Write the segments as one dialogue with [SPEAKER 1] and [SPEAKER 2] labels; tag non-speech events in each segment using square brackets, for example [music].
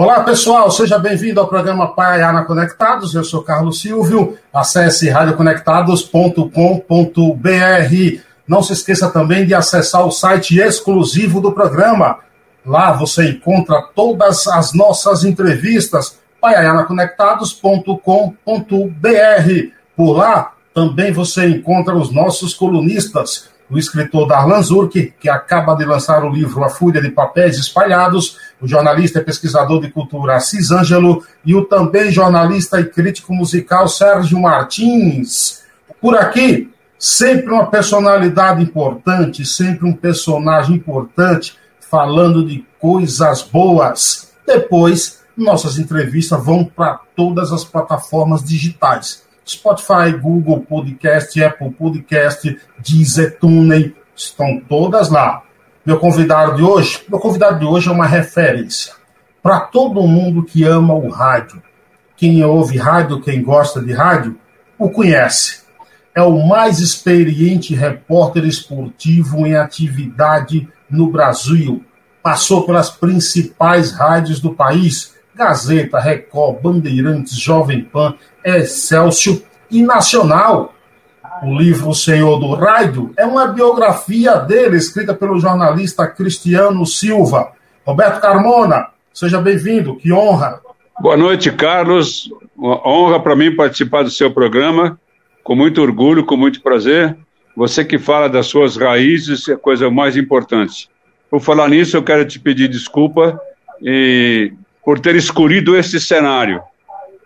[SPEAKER 1] Olá pessoal, seja bem-vindo ao programa Paiana Conectados. Eu sou Carlos Silvio. Acesse radioconectados.com.br. Não se esqueça também de acessar o site exclusivo do programa. Lá você encontra todas as nossas entrevistas. paianaconectados.com.br. Por lá também você encontra os nossos colunistas o escritor Darlan Zurk, que acaba de lançar o livro A Fúria de Papéis Espalhados, o jornalista e pesquisador de cultura Assis Ângelo e o também jornalista e crítico musical Sérgio Martins. Por aqui, sempre uma personalidade importante, sempre um personagem importante, falando de coisas boas. Depois, nossas entrevistas vão para todas as plataformas digitais. Spotify, Google Podcast, Apple Podcast, Deezer, TuneIn, estão todas lá. Meu convidado de hoje, meu convidado de hoje é uma referência para todo mundo que ama o rádio. Quem ouve rádio, quem gosta de rádio, o conhece. É o mais experiente repórter esportivo em atividade no Brasil. Passou pelas principais rádios do país, Gazeta, Record, Bandeirantes, Jovem Pan, Excelsior e Nacional. O livro O Senhor do Rádio é uma biografia dele, escrita pelo jornalista Cristiano Silva. Roberto Carmona, seja bem-vindo, que honra.
[SPEAKER 2] Boa noite, Carlos. Uma honra para mim participar do seu programa, com muito orgulho, com muito prazer. Você que fala das suas raízes é a coisa mais importante. Por falar nisso, eu quero te pedir desculpa e por ter escolhido esse cenário.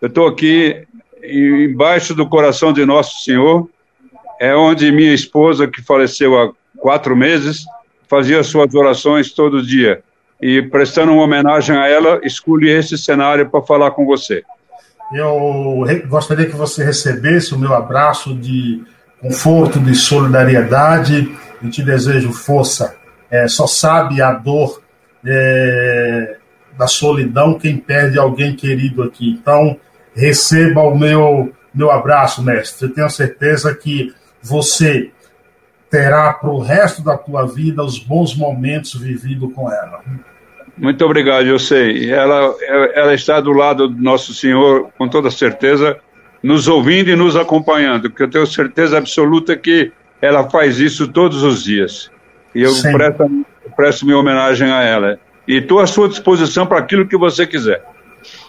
[SPEAKER 2] Eu estou aqui embaixo do coração de Nosso Senhor, é onde minha esposa, que faleceu há quatro meses, fazia suas orações todo dia. E prestando uma homenagem a ela, escolhi esse cenário para falar com você.
[SPEAKER 1] Eu gostaria que você recebesse o meu abraço de conforto, de solidariedade e te desejo força. É, só sabe a dor é, da solidão quem perde alguém querido aqui. Então, receba o meu, meu abraço, mestre. Eu tenho certeza que você terá para o resto da tua vida os bons momentos vividos com ela.
[SPEAKER 2] Muito obrigado, eu sei. Ela, ela está do lado do nosso Senhor, com toda certeza, nos ouvindo e nos acompanhando, porque eu tenho certeza absoluta que ela faz isso todos os dias. E eu presto, presto minha homenagem a ela. E estou à sua disposição para aquilo que você quiser.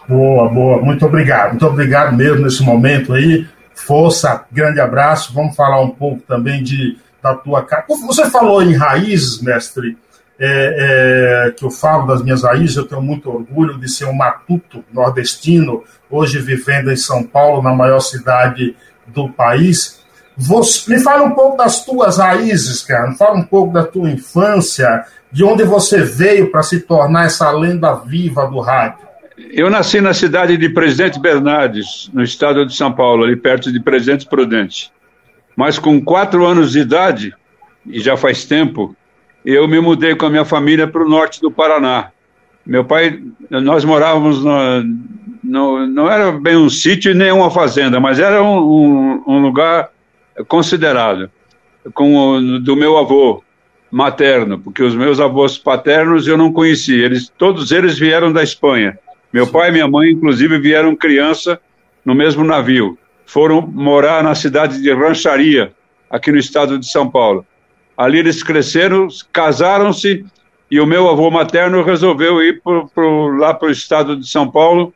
[SPEAKER 1] Boa, boa. Muito obrigado. Muito obrigado mesmo nesse momento aí. Força, grande abraço. Vamos falar um pouco também de, da tua casa. Você falou em raízes, mestre, é, é, que eu falo das minhas raízes. Eu tenho muito orgulho de ser um matuto nordestino, hoje vivendo em São Paulo, na maior cidade do país. Você, me fala um pouco das tuas raízes, cara. Me fala um pouco da tua infância, de onde você veio para se tornar essa lenda viva do rádio.
[SPEAKER 2] Eu nasci na cidade de Presidente Bernardes, no estado de São Paulo, ali perto de Presidente Prudente. Mas com quatro anos de idade, e já faz tempo, eu me mudei com a minha família para o norte do Paraná. Meu pai, nós morávamos no, no, não era bem um sítio nem uma fazenda, mas era um, um, um lugar considerado, com o, do meu avô materno, porque os meus avós paternos eu não conheci, eles, todos eles vieram da Espanha. Meu pai e minha mãe, inclusive, vieram criança no mesmo navio. Foram morar na cidade de Rancharia, aqui no estado de São Paulo. Ali eles cresceram, casaram-se e o meu avô materno resolveu ir pro, pro, lá para o estado de São Paulo,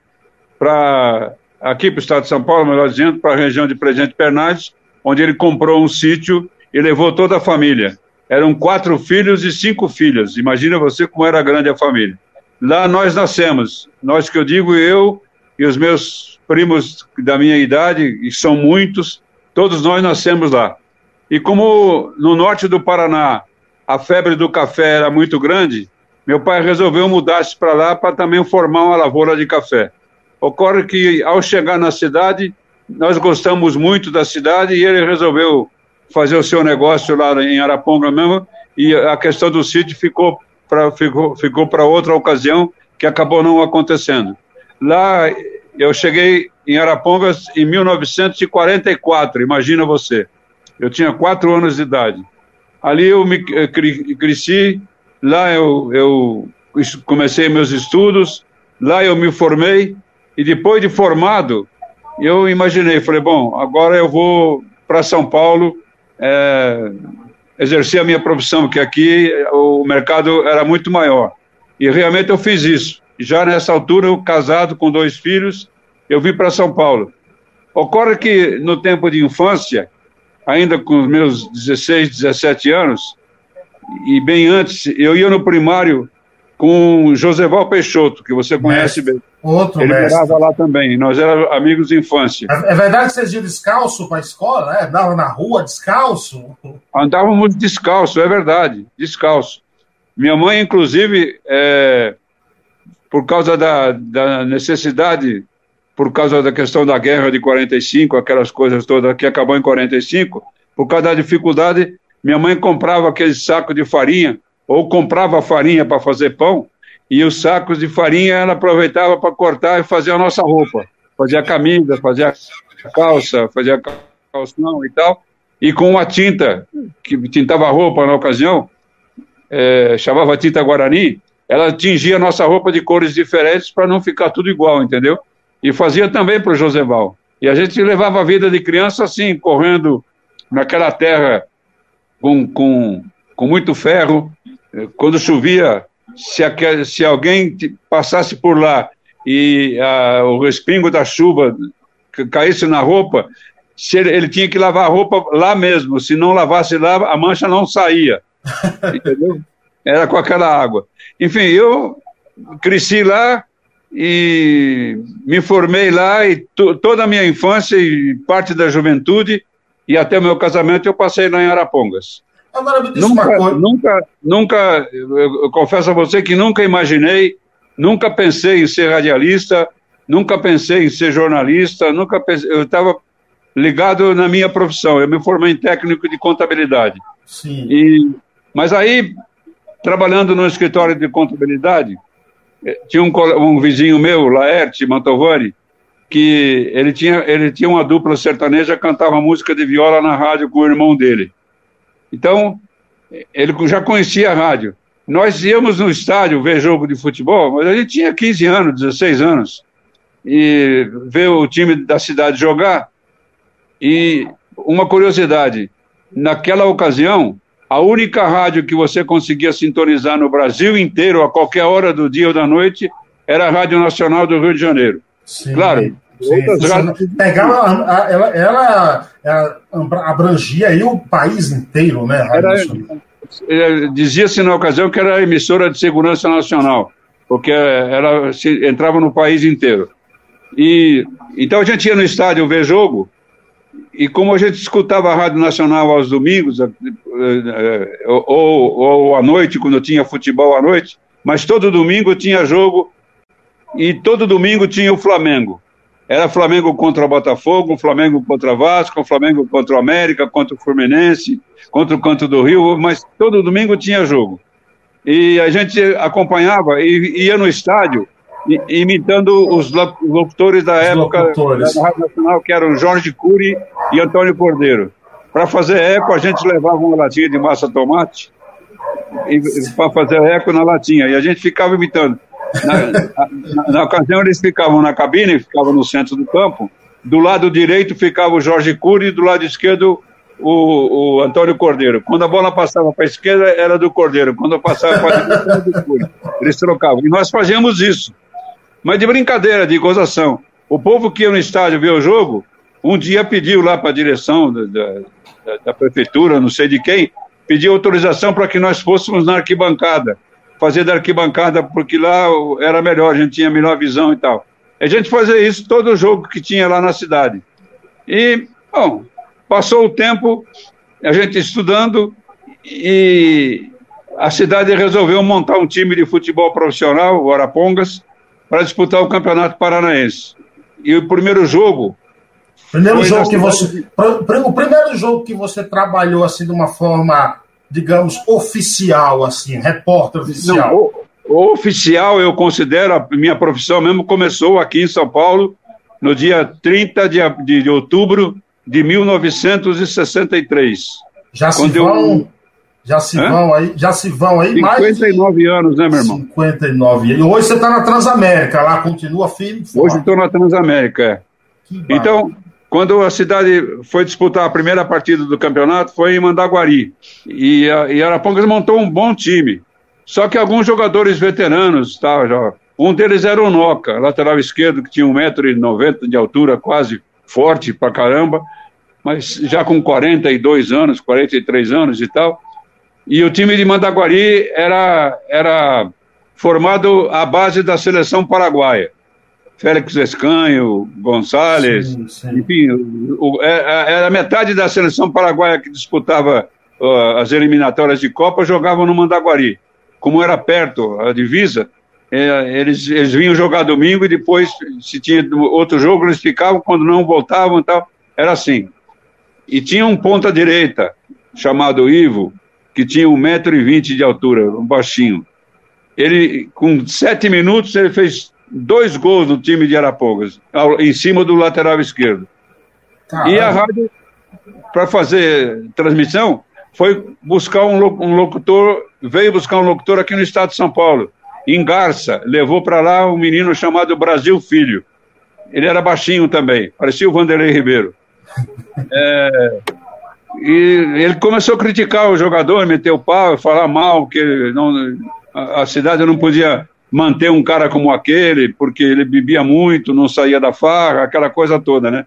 [SPEAKER 2] para aqui para o estado de São Paulo, melhor dizendo, para a região de Presidente Bernardes, onde ele comprou um sítio e levou toda a família. Eram quatro filhos e cinco filhas. Imagina você como era grande a família. Lá nós nascemos. Nós que eu digo, eu e os meus primos da minha idade, e são muitos, todos nós nascemos lá. E como no norte do Paraná a febre do café era muito grande, meu pai resolveu mudar-se para lá para também formar uma lavoura de café. Ocorre que ao chegar na cidade, nós gostamos muito da cidade e ele resolveu fazer o seu negócio lá em Araponga mesmo, e a questão do sítio ficou pra, ficou, ficou para outra ocasião que acabou não acontecendo. Lá eu cheguei em Arapongas em 1944, imagina você. Eu tinha quatro anos de idade. Ali eu me cresci, lá eu, eu comecei meus estudos Lá eu me formei e depois de formado, eu imaginei, falei, bom, agora eu vou para São Paulo é, exercer a minha profissão, porque aqui o mercado era muito maior. E realmente eu fiz isso. Já nessa altura, eu casado com dois filhos, eu vim para São Paulo. Ocorre que no tempo de infância, ainda com os meus 16, 17 anos, e bem antes, eu ia no primário com Joseval Peixoto, que você conhece bem.
[SPEAKER 1] Outro
[SPEAKER 2] Ele mestre. morava lá também, nós éramos amigos de infância.
[SPEAKER 1] É, é verdade que vocês iam descalço para a escola, né? Andavam na rua descalço?
[SPEAKER 2] Andávamos descalço, é verdade, descalço. Minha mãe, inclusive, é, por causa da, da necessidade, por causa da questão da guerra de 45, aquelas coisas todas que acabou em 45, por causa da dificuldade, minha mãe comprava aquele saco de farinha, ou comprava farinha para fazer pão, e os sacos de farinha ela aproveitava para cortar e fazer a nossa roupa. Fazia a camisa, fazia a calça, fazia a calção e tal. E com uma tinta, que tintava a roupa na ocasião, é, chamava tinta Guarani, ela tingia a nossa roupa de cores diferentes para não ficar tudo igual, entendeu? E fazia também para o Joseval. E a gente levava a vida de criança assim, correndo naquela terra com, com, com muito ferro. Quando chovia, se, a, se alguém passasse por lá e a, o respingo da chuva caísse na roupa, se ele, ele, tinha que lavar a roupa lá mesmo. Se não lavasse lá, a mancha não saía. [laughs] Entendeu? Era com aquela água. Enfim, eu cresci lá e me formei lá e toda a minha infância e parte da juventude e até o meu casamento eu passei lá em Arapongas. Agora me diz nunca, uma coisa. Nunca, nunca, eu, eu confesso a você que nunca imaginei, nunca pensei em ser radialista, nunca pensei em ser jornalista, nunca pensei, eu estava ligado na minha profissão. Eu me formei em técnico de contabilidade.
[SPEAKER 1] Sim.
[SPEAKER 2] E, mas aí, trabalhando no escritório de contabilidade, eh, tinha um, um vizinho meu, Laerte Mantovani, que ele tinha, ele tinha uma dupla sertaneja, cantava música de viola na rádio com o irmão dele. Então, ele já conhecia a rádio. Nós íamos no estádio ver jogo de futebol, mas gente tinha 15 anos, 16 anos, e ver o time da cidade jogar. E uma curiosidade: naquela ocasião, a única rádio que você conseguia sintonizar no Brasil inteiro, a qualquer hora do dia ou da noite, era a Rádio Nacional do Rio de Janeiro.
[SPEAKER 1] Sim. Claro, Pegava, ela, ela, ela, abrangia aí o país inteiro, né?
[SPEAKER 2] É, dizia-se na ocasião que era a emissora de segurança nacional, porque ela se, entrava no país inteiro. E então a gente ia no estádio ver jogo, e como a gente escutava a Rádio Nacional aos domingos, ou, ou à noite, quando tinha futebol à noite, mas todo domingo tinha jogo, e todo domingo tinha o Flamengo. Era Flamengo contra o Botafogo, Flamengo contra o Vasco, Flamengo contra o América, contra o Fluminense, contra o Canto do Rio, mas todo domingo tinha jogo. E a gente acompanhava e ia no estádio imitando os locutores da os época locutores. da Rádio Nacional, que eram Jorge Cury e Antônio Cordeiro. Para fazer eco, a gente levava uma latinha de massa tomate para fazer eco na latinha. E a gente ficava imitando. Na, na, na, ocasião, eles ficavam na cabine, ficavam no centro do campo. Do lado direito ficava o Jorge Cury e do lado esquerdo o, o Antônio Cordeiro. Quando a bola passava para a esquerda, era do Cordeiro. Quando passava para a direita, era do Cury. Eles trocavam. E nós fazíamos isso. Mas de brincadeira, de gozação. O povo que ia no estádio ver o jogo, um dia pediu lá para a direção da, da, da prefeitura, não sei de quem, pediu autorização para que nós fôssemos na arquibancada fazer da arquibancada, porque lá era melhor, a gente tinha melhor visão e tal. A gente fazia isso todo jogo que tinha lá na cidade. E, bom, passou o tempo, a gente estudando, e a cidade resolveu montar um time de futebol profissional, o Arapongas, para disputar o Campeonato Paranaense. E o primeiro jogo.
[SPEAKER 1] Primeiro jogo que você. O primeiro jogo que você trabalhou assim de uma forma digamos, oficial, assim, repórter oficial? Não,
[SPEAKER 2] o, oficial eu considero, a minha profissão mesmo começou aqui em São Paulo, no dia 30 de, de, de outubro de 1963.
[SPEAKER 1] Já se, vão, eu... Já se Hã? vão aí, já se vão aí
[SPEAKER 2] 59 mais anos, né, meu irmão?
[SPEAKER 1] 59 anos. E hoje você está na Transamérica, lá continua firme.
[SPEAKER 2] Hoje estou na Transamérica, é. Então, quando a cidade foi disputar a primeira partida do campeonato, foi em Mandaguari. E, a, e Arapongas montou um bom time. Só que alguns jogadores veteranos, tá, já, um deles era o Noca, lateral esquerdo, que tinha 1,90m de altura, quase forte pra caramba, mas já com 42 anos, 43 anos e tal. E o time de Mandaguari era, era formado à base da seleção paraguaia. Félix Escanho, Gonçalves, sim, sim. enfim, o, é, é, era metade da seleção paraguaia que disputava uh, as eliminatórias de Copa, jogavam no Mandaguari. Como era perto a divisa, é, eles, eles vinham jogar domingo e depois, se tinha outro jogo, eles ficavam, quando não voltavam e tal. Era assim. E tinha um ponta-direita, chamado Ivo, que tinha 1,20m de altura, um baixinho. Ele, com sete minutos, ele fez dois gols no time de Arapongas, em cima do lateral esquerdo. Caramba. E a rádio, para fazer transmissão, foi buscar um, um, locutor, veio buscar um locutor aqui no estado de São Paulo, em Garça, levou para lá um menino chamado Brasil Filho. Ele era baixinho também, parecia o Vanderlei Ribeiro. [laughs] É, e ele começou a criticar o jogador, meter o pau, falar mal, que não, a, a cidade não podia manter um cara como aquele, porque ele bebia muito, não saía da farra, aquela coisa toda, né?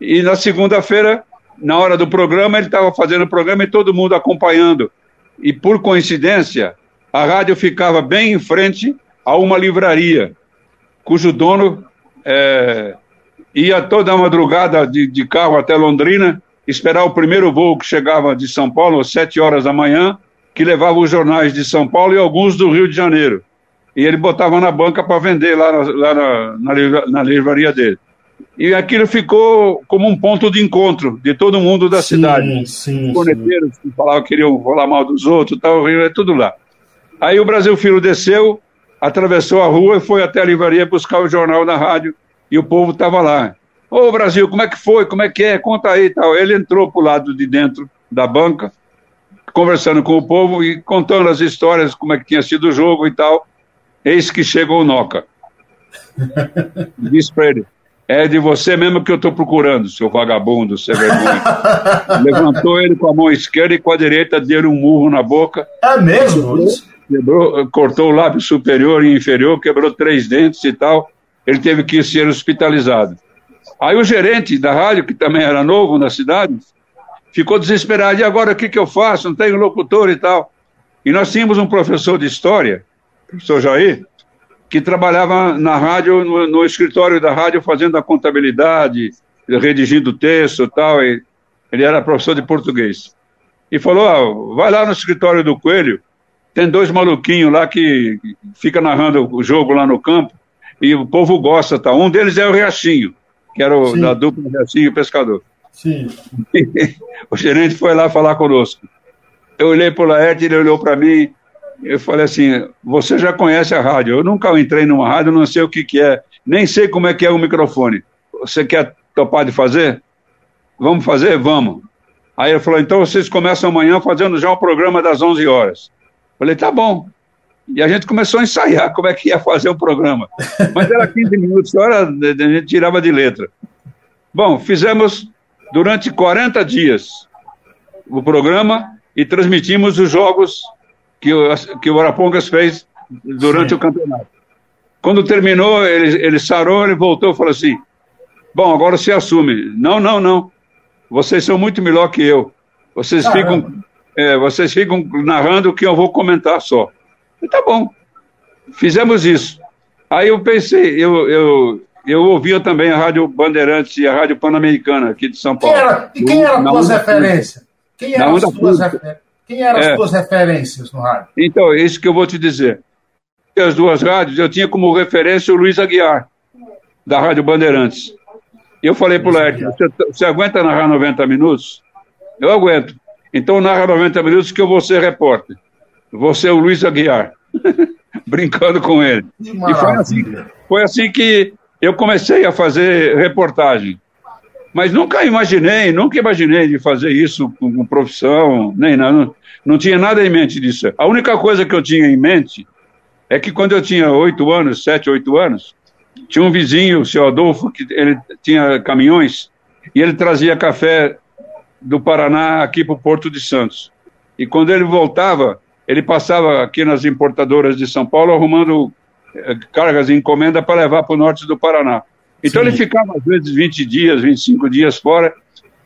[SPEAKER 2] E na segunda-feira, na hora do programa, ele estava fazendo o programa e todo mundo acompanhando. E por coincidência, a rádio ficava bem em frente a uma livraria, cujo dono é, ia toda a madrugada de, de carro até Londrina, esperar o primeiro voo que chegava de São Paulo às sete horas da manhã, que levava os jornais de São Paulo e alguns do Rio de Janeiro e ele botava na banca para vender lá, na, lá na, na, na, livraria dele. E aquilo ficou como um ponto de encontro de todo mundo da sim, cidade. Sim, Corneteiros que falavam que queriam falar mal dos outros, tal, é tudo lá. Aí o Brasil Filho desceu, atravessou a rua e foi até a livraria buscar o jornal na rádio e o povo estava lá. Ô Brasil, como é que foi? Como é que é? Conta aí tal. Ele entrou para o lado de dentro da banca, conversando com o povo e contando as histórias, como é que tinha sido o jogo e tal. Eis que chegou o Noca. [laughs] Disse para ele: É de você mesmo que eu estou procurando, seu vagabundo, seu vergonha. Levantou ele com a mão esquerda e com a direita deu um murro na boca.
[SPEAKER 1] É mesmo?
[SPEAKER 2] Quebrou, cortou o lábio superior e inferior, quebrou três dentes e tal. Ele teve que ser hospitalizado. Aí o gerente da rádio, que também era novo na cidade, ficou desesperado. E agora o que, que eu faço? Não tenho locutor e tal. E nós tínhamos um professor de história professor Jair, que trabalhava na rádio, no, no, escritório da rádio, fazendo a contabilidade, redigindo texto e tal. E ele era professor de português. E falou: ah, vai lá no escritório do Coelho, tem dois maluquinhos lá que fica narrando o jogo lá no campo, e o povo gosta. Tá? Um deles é o Riachinho, que era o, da dupla Riachinho e Pescador. Sim. [laughs] o gerente foi lá falar conosco. Eu olhei para o Laerte, ele olhou para mim eu falei assim: você já conhece a rádio? Eu nunca entrei numa rádio, não sei o que, que é, nem sei como é que é o microfone. Você quer topar de fazer? Vamos fazer? Vamos. Aí ele falou: então vocês começam amanhã fazendo já o programa das 11 horas. Falei: tá bom. E a gente começou a ensaiar como é que ia fazer o programa. Mas era 15 minutos, hora a gente tirava de letra. Bom, fizemos durante 40 dias o programa e transmitimos os jogos que o, que o Arapongas fez durante Sim. o campeonato. Quando terminou, ele, ele sarou, ele voltou e falou assim: Bom, agora se assume. Não, não, não. Vocês são muito melhor que eu. Vocês ficam, é, vocês ficam narrando o que eu vou comentar só. E tá bom. Fizemos isso. Aí eu pensei, eu, eu, eu ouvia também a Rádio Bandeirantes e a Rádio Pan-Americana aqui de São Paulo.
[SPEAKER 1] Quem era, e quem eram as tuas referências? Quem eram as tuas referências? Quem eram é. as suas referências no rádio?
[SPEAKER 2] Então, é isso que eu vou te dizer. As duas rádios, eu tinha como referência o Luiz Aguiar, da Rádio Bandeirantes. E eu falei para o Led, você, você aguenta narrar 90 minutos? Eu aguento. Então narra 90 minutos que eu vou ser repórter. Você o Luiz Aguiar. [laughs] Brincando com ele. E foi assim, foi assim que eu comecei a fazer reportagem. Mas nunca imaginei, nunca imaginei de fazer isso com profissão, nem nada. Não tinha nada em mente disso. A única coisa que eu tinha em mente é que quando eu tinha oito anos, sete, oito anos, tinha um vizinho, o seu Adolfo, que ele tinha caminhões e ele trazia café do Paraná aqui para o Porto de Santos. E quando ele voltava, ele passava aqui nas importadoras de São Paulo arrumando eh, cargas de encomenda para levar para o norte do Paraná. Então Sim. ele ficava às vezes 20 dias, 25 dias fora,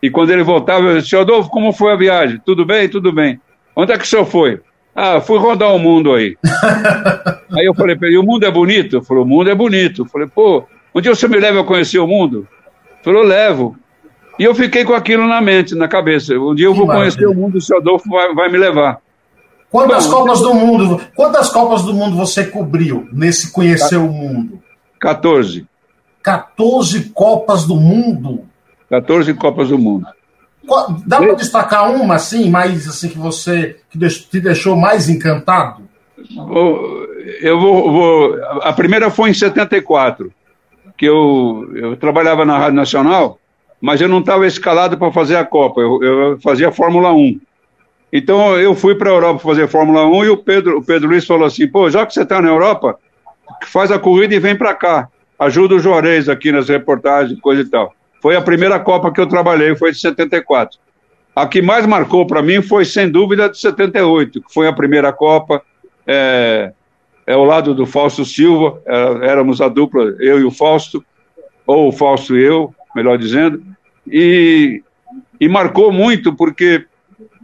[SPEAKER 2] e quando ele voltava, eu disse, Adolfo, como foi a viagem? Tudo bem? Tudo bem. Onde é que o senhor foi? Ah, fui rodar o mundo aí. [laughs] aí eu falei para ele, o mundo é bonito? Ele falou, o mundo é bonito. Eu falei, pô, um dia você me leva a conhecer o mundo? Ele falou, levo. E eu fiquei com aquilo na mente, na cabeça. Um dia eu vou conhecer o mundo, o seu Adolfo vai, vai me levar.
[SPEAKER 1] Quantas Bom, Copas do Mundo? Quantas Copas do Mundo você cobriu nesse conhecer o mundo?
[SPEAKER 2] 14.
[SPEAKER 1] 14 Copas do Mundo?
[SPEAKER 2] 14 Copas do Mundo.
[SPEAKER 1] Dá para destacar uma, assim, mais assim, que você que te deixou mais encantado?
[SPEAKER 2] Eu vou, vou, A primeira foi em 74, que eu, eu trabalhava na Rádio Nacional, mas eu não estava escalado para fazer a Copa, eu, eu fazia Fórmula 1. Então eu fui para a Europa fazer Fórmula 1 e o Pedro, o Pedro Luiz falou assim: pô, já que você está na Europa, faz a corrida e vem para cá. Ajuda o Juarez aqui nas reportagens, coisa e tal. Foi a primeira Copa que eu trabalhei, foi de 74. A que mais marcou para mim foi, sem dúvida, de 78, que foi a primeira Copa. É, é lado do Fausto Silva, é, éramos a dupla, eu e o Fausto, ou o Fausto e eu, melhor dizendo, e, e marcou muito porque,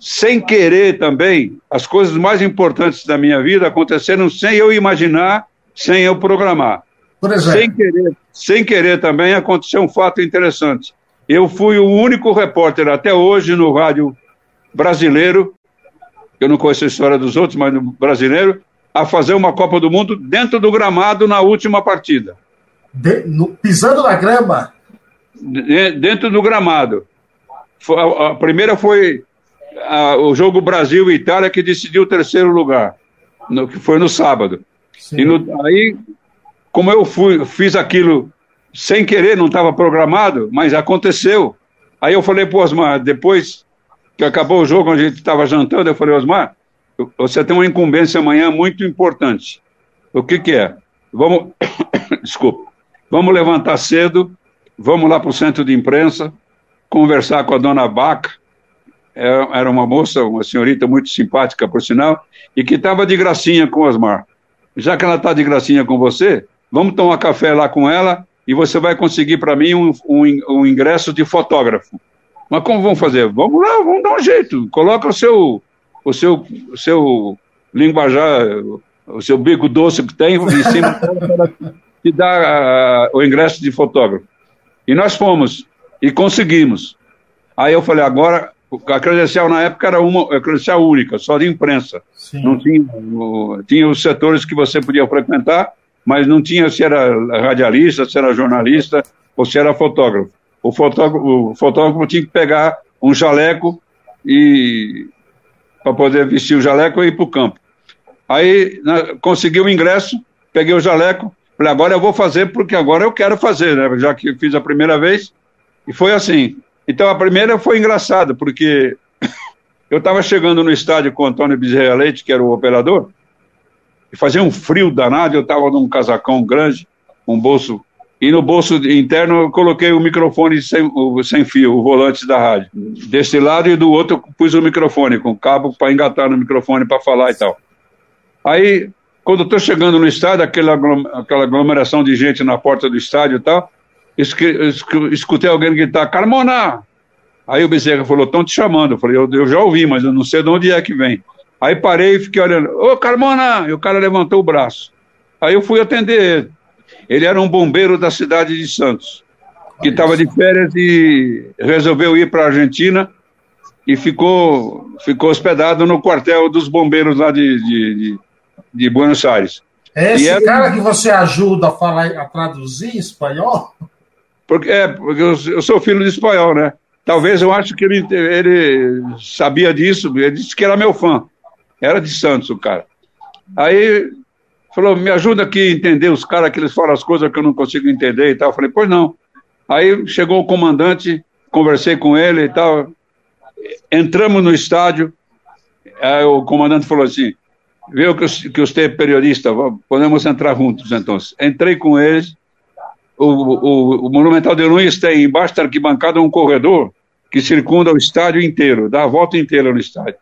[SPEAKER 2] sem querer também, as coisas mais importantes da minha vida aconteceram sem eu imaginar, sem eu programar. Por exemplo. Sem querer, sem querer também aconteceu um fato interessante. Eu fui o único repórter até hoje no rádio brasileiro, eu não conheço a história dos outros, mas no brasileiro, a fazer uma Copa do Mundo dentro do gramado na última partida.
[SPEAKER 1] De, no, pisando na grama?
[SPEAKER 2] De, dentro do gramado. A, a primeira foi a, o jogo Brasil e Itália que decidiu o terceiro lugar, no, que foi no sábado. Sim. E no, aí como eu fui, fiz aquilo sem querer, não estava programado, mas aconteceu. Aí eu falei para Osmar, depois que acabou o jogo, a gente estava jantando, eu falei, Osmar, você tem uma incumbência amanhã muito importante. O que, que é? Vamos, [coughs] desculpa, vamos levantar cedo, vamos lá para o centro de imprensa, conversar com a dona Baca, é, era uma moça, uma senhorita muito simpática, por sinal, e que estava de gracinha com o Osmar. Já que ela está de gracinha com você, Vamos tomar café lá com ela e você vai conseguir para mim um, um, um, ingresso de fotógrafo. Mas como vamos fazer? Vamos lá, vamos dar um jeito. Coloca o seu, o seu, o seu linguajar, o seu bico doce que tem em cima te dar uh, o ingresso de fotógrafo. E nós fomos e conseguimos. Aí eu falei, agora a credencial na época era uma a credencial única, só de imprensa. Sim. Não tinha, tinha os setores que você podia frequentar mas não tinha se era radialista, se era jornalista ou se era fotógrafo. O fotógrafo, o fotógrafo tinha que pegar um jaleco e para poder vestir o jaleco e ir para o campo. Aí na, consegui o ingresso, peguei o jaleco, falei, agora eu vou fazer porque agora eu quero fazer, né? Já que fiz a primeira vez. E foi assim. Então a primeira foi engraçada, porque [coughs] eu estava chegando no estádio com o Antônio Bezerra Leite, que era o operador, e fazia um frio danado, eu estava num casacão grande, um bolso, e no bolso interno eu coloquei o microfone sem, o, sem fio, o volante da rádio. Desse lado e do outro pus o microfone, com cabo para engatar no microfone para falar e tal. Aí, quando eu estou chegando no estádio, aquela, aquela aglomeração de gente na porta do estádio e tal, escutei alguém gritar, Carmona! Aí o Bezerra falou, estão te chamando. Eu falei, eu, eu já ouvi, mas eu não sei de onde é que vem. Aí parei e fiquei olhando. Ô, Carmona! E o cara levantou o braço. Aí eu fui atender ele. Ele era um bombeiro da cidade de Santos, que estava de férias e resolveu ir para a Argentina e ficou, ficou hospedado no quartel dos bombeiros lá de, de, de, de Buenos Aires.
[SPEAKER 1] É esse era... cara que você ajuda a falar, a traduzir em espanhol?
[SPEAKER 2] Porque, é, porque eu, eu sou filho de espanhol, né? Talvez eu acho que ele, ele sabia disso, ele disse que era meu fã. Era de Santos o cara. Aí falou, me ajuda aqui a entender os caras que eles falam as coisas que eu não consigo entender e tal. Eu falei, pois não. Aí chegou o comandante, conversei com ele e tal. Entramos no estádio Aí o comandante falou assim, viu que, que você é periodista, podemos entrar juntos, então. Entrei com eles, o, o, o Monumental de Nunes tem embaixo da arquibancada um corredor que circunda o estádio inteiro, dá a volta inteira no estádio.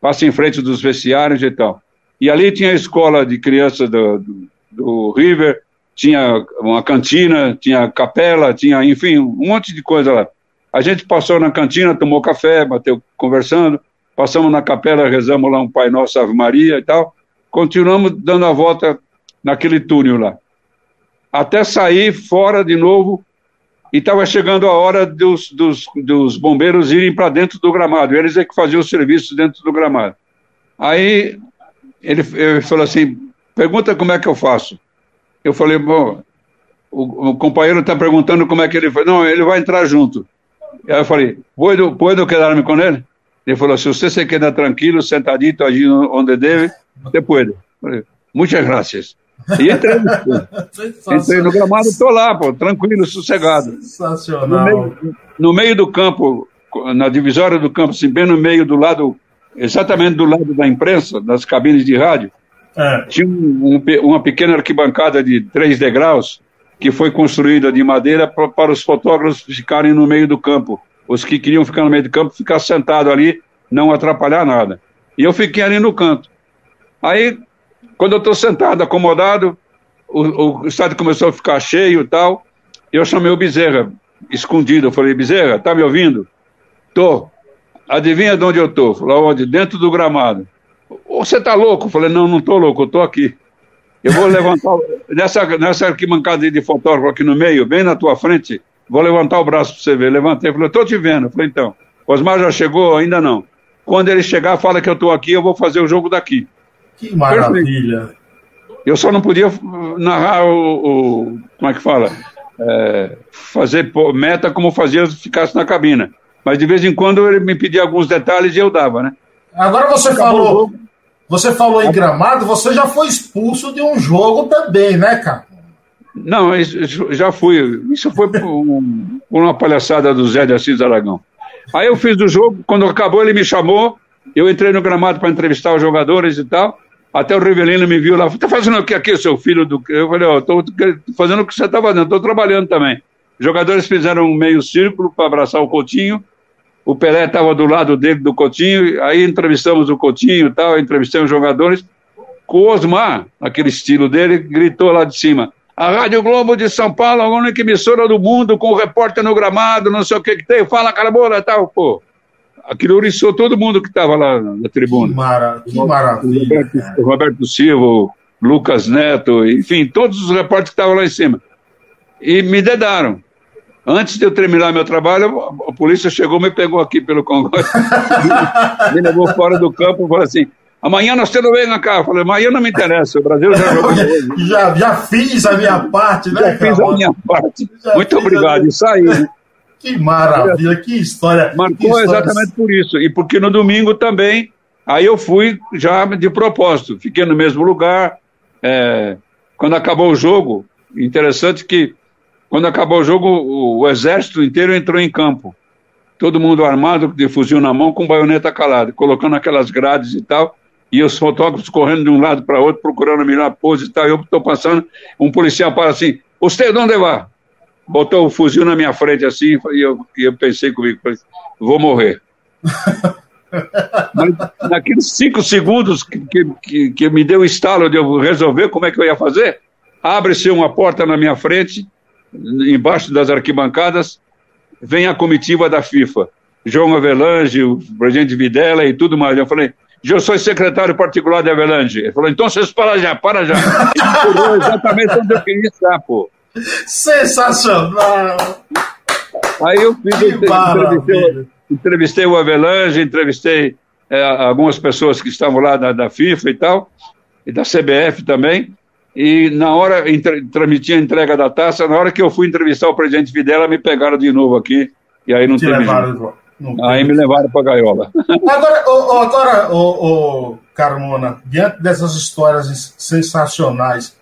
[SPEAKER 2] Passa em frente dos vestiários e tal. E ali tinha a escola de crianças do, do, do River, tinha uma cantina, tinha capela, tinha, enfim, um monte de coisa lá. A gente passou na cantina, tomou café, bateu conversando, passamos na capela, rezamos lá um Pai Nosso, Ave Maria e tal. Continuamos dando a volta naquele túnel lá. Até sair fora de novo e estava chegando a hora dos, dos, dos bombeiros irem para dentro do gramado. Eles é que faziam o serviço dentro do gramado. Aí ele, ele falou assim: pergunta como é que eu faço. Eu falei: bom, o, o companheiro está perguntando como é que ele. Não, ele vai entrar junto. Aí eu falei: puedo, puedo quedar-me com ele? Ele falou: se você se queda tranquilo, sentadito, agindo onde deve, você pode. Muitas graças. E entrei, [laughs] entrei no gramado, estou lá, pô, tranquilo, sossegado.
[SPEAKER 1] Sensacional.
[SPEAKER 2] No meio, no meio, do campo, na divisória do campo, assim, bem no meio do lado, exatamente do lado da imprensa, das cabines de rádio, é. tinha um, uma pequena arquibancada de três degraus que foi construída de madeira pra, para os fotógrafos ficarem no meio do campo. Os que queriam ficar no meio do campo, ficar sentado ali, não atrapalhar nada. E eu fiquei ali no canto. Aí quando eu estou sentado, acomodado, o, o estádio começou a ficar cheio e tal. Eu chamei o Bezerra, escondido. Eu falei, Bezerra, tá me ouvindo? Tô. Adivinha de onde eu tô? Falou, onde? Dentro do gramado. Você tá louco? Eu falei, não, não tô louco, eu tô aqui. Eu vou levantar, [laughs] nessa, nessa arquibancada de fotógrafo aqui no meio, bem na tua frente, vou levantar o braço para você ver. Levantei, falei, tô te vendo. Falei, então, Osmar já chegou? Ainda não. Quando ele chegar, fala que eu tô aqui, eu vou fazer o jogo daqui.
[SPEAKER 1] Que maravilha.
[SPEAKER 2] Eu só não podia narrar o. o como é que fala? É, fazer meta como fazia se ficasse na cabina. Mas de vez em quando ele me pedia alguns detalhes e eu dava, né?
[SPEAKER 1] Agora você Acabou falou. Você falou em gramado, você já foi expulso de um jogo também, né, cara?
[SPEAKER 2] Não, isso, já fui. Isso foi por, um, por uma palhaçada do Zé de Assis Aragão. Aí eu fiz o jogo, quando acabou ele me chamou, eu entrei no gramado para entrevistar os jogadores e tal. Até o Rivelino me viu lá, está fazendo o que aqui, seu filho do. Eu falei, ó, oh, estou fazendo o que você está fazendo, estou trabalhando também. Os jogadores fizeram um meio círculo para abraçar o Coutinho. O Pelé estava do lado dele do Coutinho, aí entrevistamos o Coutinho e tal, entrevistamos os jogadores. O Osmar, aquele estilo dele, gritou lá de cima: a Rádio Globo de São Paulo, a única emissora do mundo, com o repórter no gramado, não sei o que que tem, fala carabola e tal, pô aquilo oriçou todo mundo que estava lá na tribuna.
[SPEAKER 1] Que, mara, que maravilha.
[SPEAKER 2] O Roberto, Roberto Silva, Lucas Neto, enfim, todos os repórteres que estavam lá em cima. E me dedaram. Antes de eu terminar meu trabalho, a polícia chegou, me pegou aqui pelo Congresso, [laughs] me levou fora do campo e falou assim: amanhã nós temos vem cá. Eu falei, amanhã não me interessa, o Brasil já jogou [laughs]
[SPEAKER 1] já, já fiz a minha parte, né?
[SPEAKER 2] Já fiz a minha parte. Já Muito obrigado. E saí, né?
[SPEAKER 1] Que maravilha, que história.
[SPEAKER 2] Marcou
[SPEAKER 1] que história.
[SPEAKER 2] exatamente por isso. E porque no domingo também, aí eu fui já de propósito, fiquei no mesmo lugar. É, quando acabou o jogo, interessante que quando acabou o jogo, o, o, exército inteiro entrou em campo. Todo mundo armado, de fuzil na mão, com baioneta calada, colocando aquelas grades e tal, e os fotógrafos correndo de um lado para outro, procurando a melhor pose e tal. Eu estou passando, um policial para assim: Você onde vai? Botou o fuzil na minha frente assim, e eu, e eu pensei comigo, vou morrer. [laughs] Mas naqueles cinco segundos que, que, que me deu o estalo de eu resolver como é que eu ia fazer, abre-se uma porta na minha frente, embaixo das arquibancadas, vem a comitiva da FIFA. João Avelange, o presidente Videla e tudo mais. Eu falei, eu sou secretário particular de Avelange. Ele falou, então vocês para já, para já. [laughs] Exatamente onde eu queria estar, pô.
[SPEAKER 1] Sensacional!
[SPEAKER 2] Aí eu fiz, entrevistei, entrevistei, o Avelange, entrevistei é, algumas pessoas que estavam lá da, da, FIFA e tal, e da CBF também. E na hora, entre, transmitia a entrega da taça, na hora que eu fui entrevistar o presidente Videla, me pegaram de novo aqui, e aí não Te teve. Levaram, aí me levaram para a gaiola. [laughs]
[SPEAKER 1] Agora, oh, agora oh, oh, Carmona, diante dessas histórias sensacionais,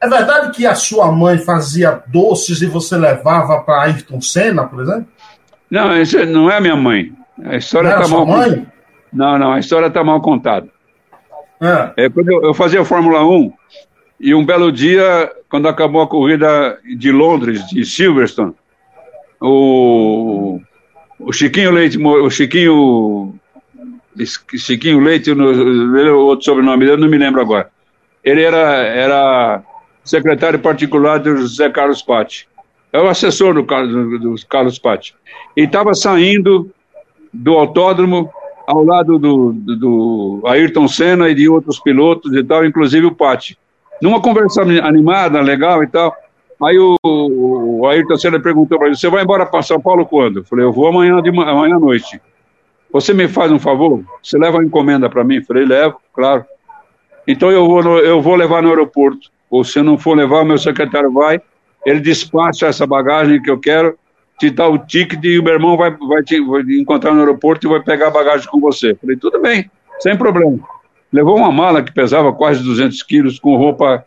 [SPEAKER 1] é verdade que a sua mãe fazia doces e você levava para Ayrton Senna, por exemplo?
[SPEAKER 2] Não, isso não é minha mãe. A história está mal.
[SPEAKER 1] Mãe?
[SPEAKER 2] Não, não, a história está mal contada. É. É, quando eu, eu fazia Fórmula 1, e um belo dia, quando acabou a corrida de Londres, de Silverstone, o, o Chiquinho Leite, o Chiquinho, Chiquinho Leite, no, outro sobrenome dele, não me lembro agora. Ele era, era secretário particular do José Carlos Patti. É o assessor do, do, do Carlos Patti. E estava saindo do autódromo ao lado do, do, do, Ayrton Senna e de outros pilotos e tal, inclusive o Patti. Numa conversa animada, legal e tal. Aí o, o Ayrton Senna perguntou para ele: Você vai embora para São Paulo quando? Eu falei: Eu vou amanhã, de, amanhã à noite. Você me faz um favor? Você leva uma encomenda para mim? Eu falei: Levo, claro. Então eu vou, no, eu vou levar no aeroporto. Ou se não for levar, o meu secretário vai. Ele despacha essa bagagem que eu quero, te dá o ticket e o meu irmão vai, vai te vai encontrar no aeroporto e vai pegar a bagagem com você. Eu falei: Tudo bem, sem problema. Levou uma mala que pesava quase 200 quilos, com roupa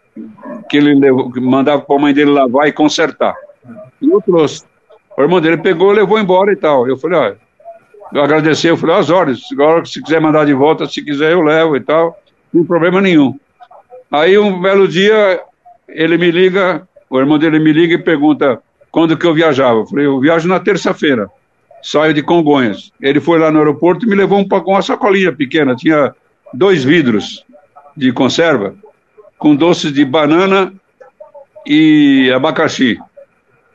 [SPEAKER 2] que ele levou, que mandava para a mãe dele lavar e consertar. E eu trouxe. O irmão dele pegou, levou embora e tal. Eu falei, olha, eu agradeci, eu falei, as horas, agora se quiser mandar de volta, se quiser eu levo e tal, não problema nenhum. Aí um belo dia ele me liga, o irmão dele me liga e pergunta quando que eu viajava. Eu falei, eu viajo na terça-feira, saio de Congonhas. Ele foi lá no aeroporto e me levou um, uma sacolinha pequena, tinha dois vidros de conserva com doces de banana e abacaxi,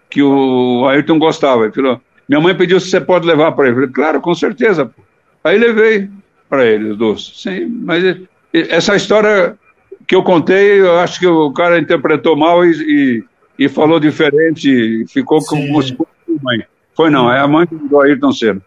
[SPEAKER 2] que o Ayrton gostava. Ele falou, minha mãe pediu se você pode levar para ele. Eu falei, claro, com certeza. Aí levei para ele os doces. Sim, mas essa história que eu contei, eu acho que o cara interpretou mal e, e, e falou diferente, ficou Sim. como se fosse mãe. Foi não, é a mãe do Ayrton Senna.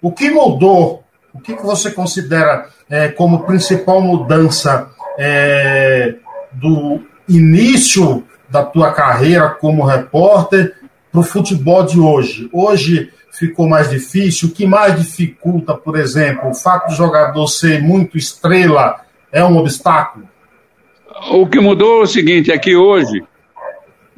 [SPEAKER 1] O que mudou? O que, que você considera é, como principal mudança é, do início da tua carreira como repórter para o futebol de hoje? Hoje ficou mais difícil? O que mais dificulta, por exemplo, o fato do jogador ser muito estrela é um obstáculo?
[SPEAKER 2] O que mudou é o seguinte, é que hoje,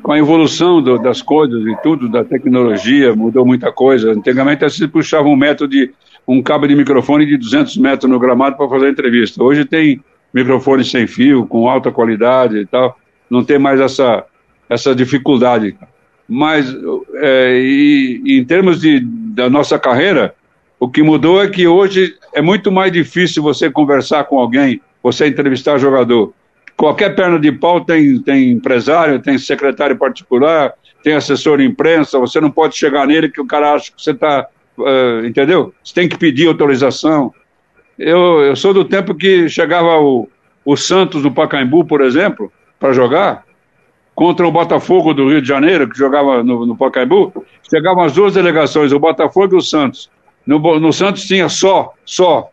[SPEAKER 2] com a evolução do, das coisas e tudo, da tecnologia, mudou muita coisa. Antigamente se puxava um método de um cabo de microfone de 200 metros no gramado para fazer entrevista. Hoje tem microfone sem fio, com alta qualidade e tal. Não tem mais essa, essa dificuldade. Mas, é, e, em termos de, da nossa carreira, o que mudou é que hoje é muito mais difícil você conversar com alguém, você entrevistar jogador. Qualquer perna de pau tem, tem empresário, tem secretário particular, tem assessor de imprensa, você não pode chegar nele que o cara acha que você está uh, entendeu? Você tem que pedir autorização. Eu, eu sou do tempo que chegava o, o Santos do Pacaembu, por exemplo, para jogar, contra o Botafogo do Rio de Janeiro, que jogava no, no Pacaembu, chegavam as duas delegações, o Botafogo e o Santos. No, no Santos tinha só, só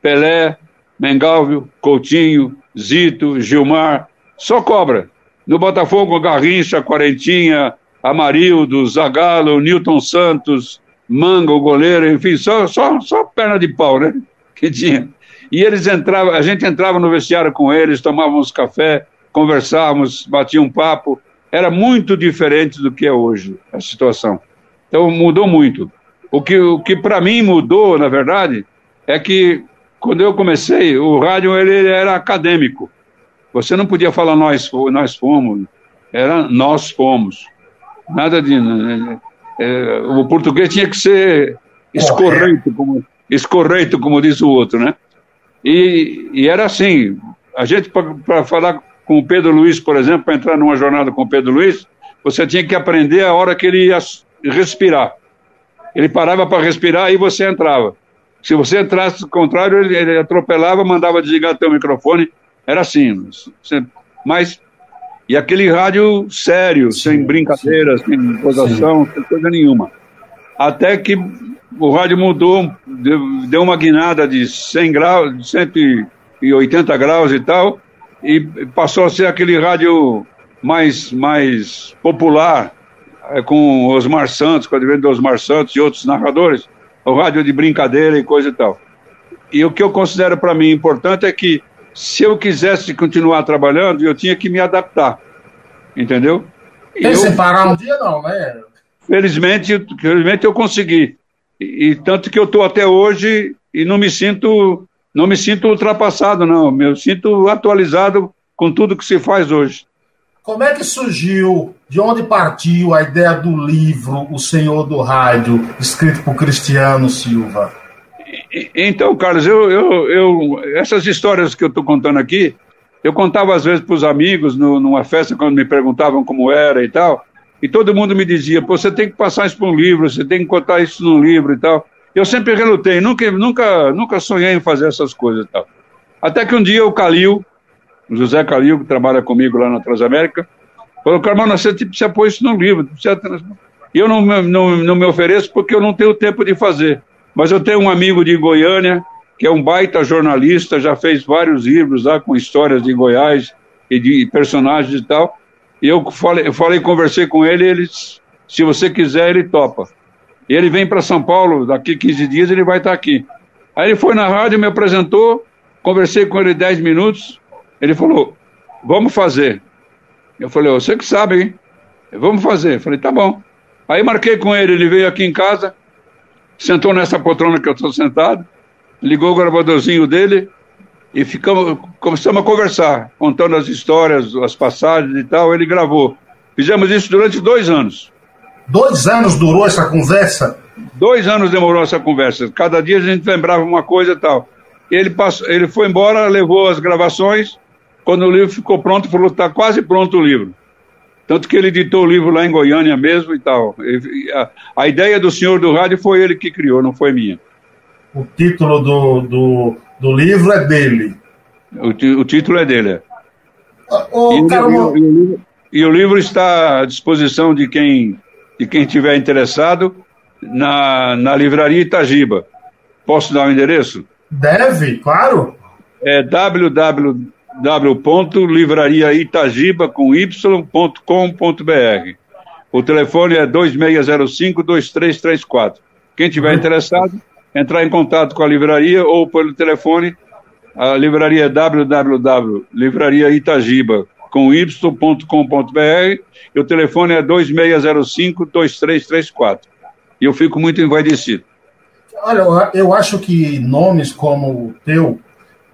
[SPEAKER 2] Pelé, Mengalvio, Coutinho, Zito, Gilmar, só cobra. No Botafogo, Garrincha, Quarentinha, Amarildo, Zagallo, Newton Santos, Manga, o goleiro, enfim, só, só, só perna de pau, né? Que tinha. E eles entravam, a gente entrava no vestiário com eles, tomávamos café, conversávamos, batia um papo. Era muito diferente do que é hoje a situação. Então mudou muito. O que, o que para mim mudou, na verdade, é que quando eu comecei, o rádio ele era acadêmico. Você não podia falar nós, nós fomos, era nós fomos. Nada de. Né, é, o português tinha que ser escorreito, como, escorreito, como diz o outro, né? E, e era assim, a gente, para falar com o Pedro Luiz, por exemplo, para entrar numa jornada com o Pedro Luiz, você tinha que aprender a hora que ele ia respirar. Ele parava para respirar e você entrava. Se você entrasse ao contrário, ele, ele atropelava, mandava desligar teu microfone. Era assim. Mas e aquele rádio sério, sim, sem brincadeiras, sim, sem posição, sem coisa nenhuma. Até que o rádio mudou, deu, uma guinada de 100 graus, de 180 graus e tal, e passou a ser aquele rádio mais, mais popular, é, com Osmar Santos, com o advento do Osmar Santos e outros narradores, o rádio de brincadeira e coisa e tal. E o que eu considero para mim importante é que se eu quisesse continuar trabalhando, eu tinha que me adaptar. Entendeu?
[SPEAKER 1] Tem eu, parar um dia, não, né?
[SPEAKER 2] Felizmente, felizmente eu consegui. E, e tanto que eu estou até hoje e não me sinto não me sinto ultrapassado, não. Me sinto atualizado com tudo que se faz hoje.
[SPEAKER 1] Como é que surgiu, de onde partiu a ideia do livro O Senhor do Rádio, escrito por Cristiano Silva?
[SPEAKER 2] Então, Carlos, eu, eu, eu essas histórias que eu estou contando aqui, eu contava às vezes para os amigos no, numa festa quando me perguntavam como era e tal, e todo mundo me dizia: você tem que passar isso para um livro, você tem que contar isso num livro e tal. Eu sempre relutei, nunca, nunca, nunca sonhei em fazer essas coisas e tal. Até que um dia o Calil, José Calil, que trabalha comigo lá na Transamérica, falou: Carmona, você precisa pôr isso num livro. E eu não, não, não me ofereço porque eu não tenho tempo de fazer. Mas eu tenho um amigo de Goiânia que é um baita jornalista, já fez vários livros lá com histórias de Goiás e de personagens e tal. E eu falei, eu falei conversei com ele, ele, se você quiser, ele topa. E ele vem para São Paulo, daqui 15 dias ele vai estar tá aqui. Aí ele foi na rádio, me apresentou, conversei com ele 10 minutos, ele falou, vamos fazer. Eu falei, você que sabe, hein? Vamos fazer. Eu falei, tá bom. Aí marquei com ele, ele veio aqui em casa, sentou nessa poltrona que eu estou sentado, ligou o gravadorzinho dele e ficamos, começamos a conversar, contando as histórias, as passagens e tal. Ele gravou. Fizemos isso durante dois anos.
[SPEAKER 1] Dois anos durou essa conversa?
[SPEAKER 2] Dois anos demorou essa conversa. Cada dia a gente lembrava uma coisa e tal. Ele, passou, ele foi embora, levou as gravações. Quando o livro ficou pronto, falou: está quase pronto o livro. Tanto que ele editou o livro lá em Goiânia mesmo e tal. A, a ideia do senhor do rádio foi ele que criou, não foi minha.
[SPEAKER 1] O título do, do, do livro é dele.
[SPEAKER 2] O, o título é dele, é. Oh, e, cara, e, o, e, o livro está à disposição de quem, de quem tiver interessado na, na livraria Itagiba. Posso dar o endereço?
[SPEAKER 1] Deve, claro.
[SPEAKER 2] É www.livrariaitagiba com y.com.br. O telefone é 2605-2334. Quem tiver uhum. interessado, entrar em contato com a livraria ou pelo telefone. A livraria é www.livrariaitagiba com y.com.br e o telefone é 2605-2334. E eu fico muito envaidecido.
[SPEAKER 1] Olha, eu acho que nomes como o teu,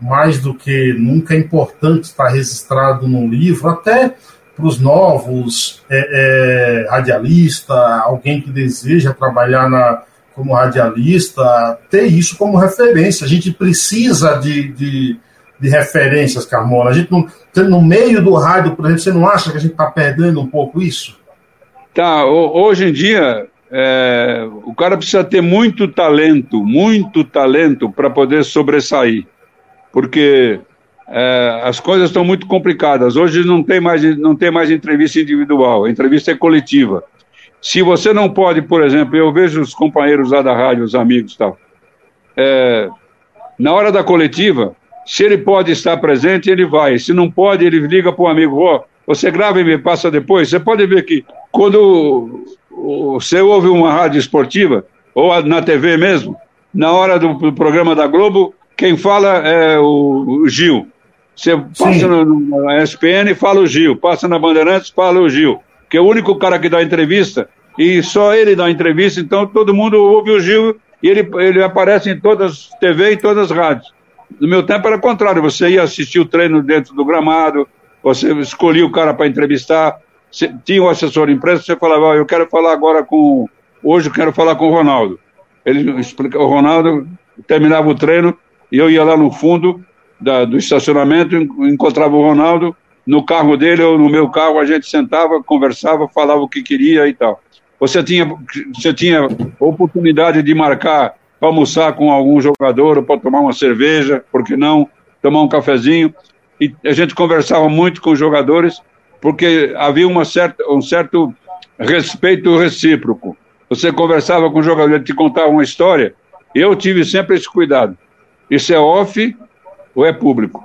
[SPEAKER 1] mais do que nunca é importante estar registrado num livro, até para os novos é, é, radialistas, alguém que deseja trabalhar na, como radialista, ter isso como referência. A gente precisa de, de, de referências, Carmona. A gente não, no meio do rádio, por exemplo, você não acha que a gente está perdendo um pouco isso?
[SPEAKER 2] Tá, hoje em dia, é, o cara precisa ter muito talento, muito talento para poder sobressair. Porque é, as coisas estão muito complicadas. Hoje não tem, mais, não tem mais entrevista individual, a entrevista é coletiva. Se você não pode, por exemplo, eu vejo os companheiros lá da rádio, os amigos e tal, é, na hora da coletiva, se ele pode estar presente, ele vai. Se não pode, ele liga para o amigo, ó, oh, você grava e me passa depois. Você pode ver que quando você ouve uma rádio esportiva, ou na TV mesmo, na hora do, do programa da Globo, quem fala é o, o Gil. Você passa na ESPN e fala o Gil, passa na Bandeirantes fala o Gil que é o único cara que dá entrevista, e só ele dá entrevista, então todo mundo ouve o Gil e ele, ele aparece em todas as TV e todas as rádios. No meu tempo era o contrário, você ia assistir o treino dentro do gramado, você escolhia o cara para entrevistar, tinha o um assessor de imprensa, você falava, oh, eu quero falar agora com, hoje eu quero falar com o Ronaldo. Ele explica, o Ronaldo terminava o treino e eu ia lá no fundo da, do estacionamento, encontrava o Ronaldo, no carro dele ou no meu carro, a gente sentava, conversava, falava o que queria e tal. Você tinha, você tinha oportunidade de marcar para almoçar com algum jogador ou para tomar uma cerveja, por que não? Tomar um cafezinho. E a gente conversava muito com os jogadores, porque havia uma certa, um certo respeito recíproco. Você conversava com o jogador, ele te contava uma história. Eu tive sempre esse cuidado. Isso é off ou é público?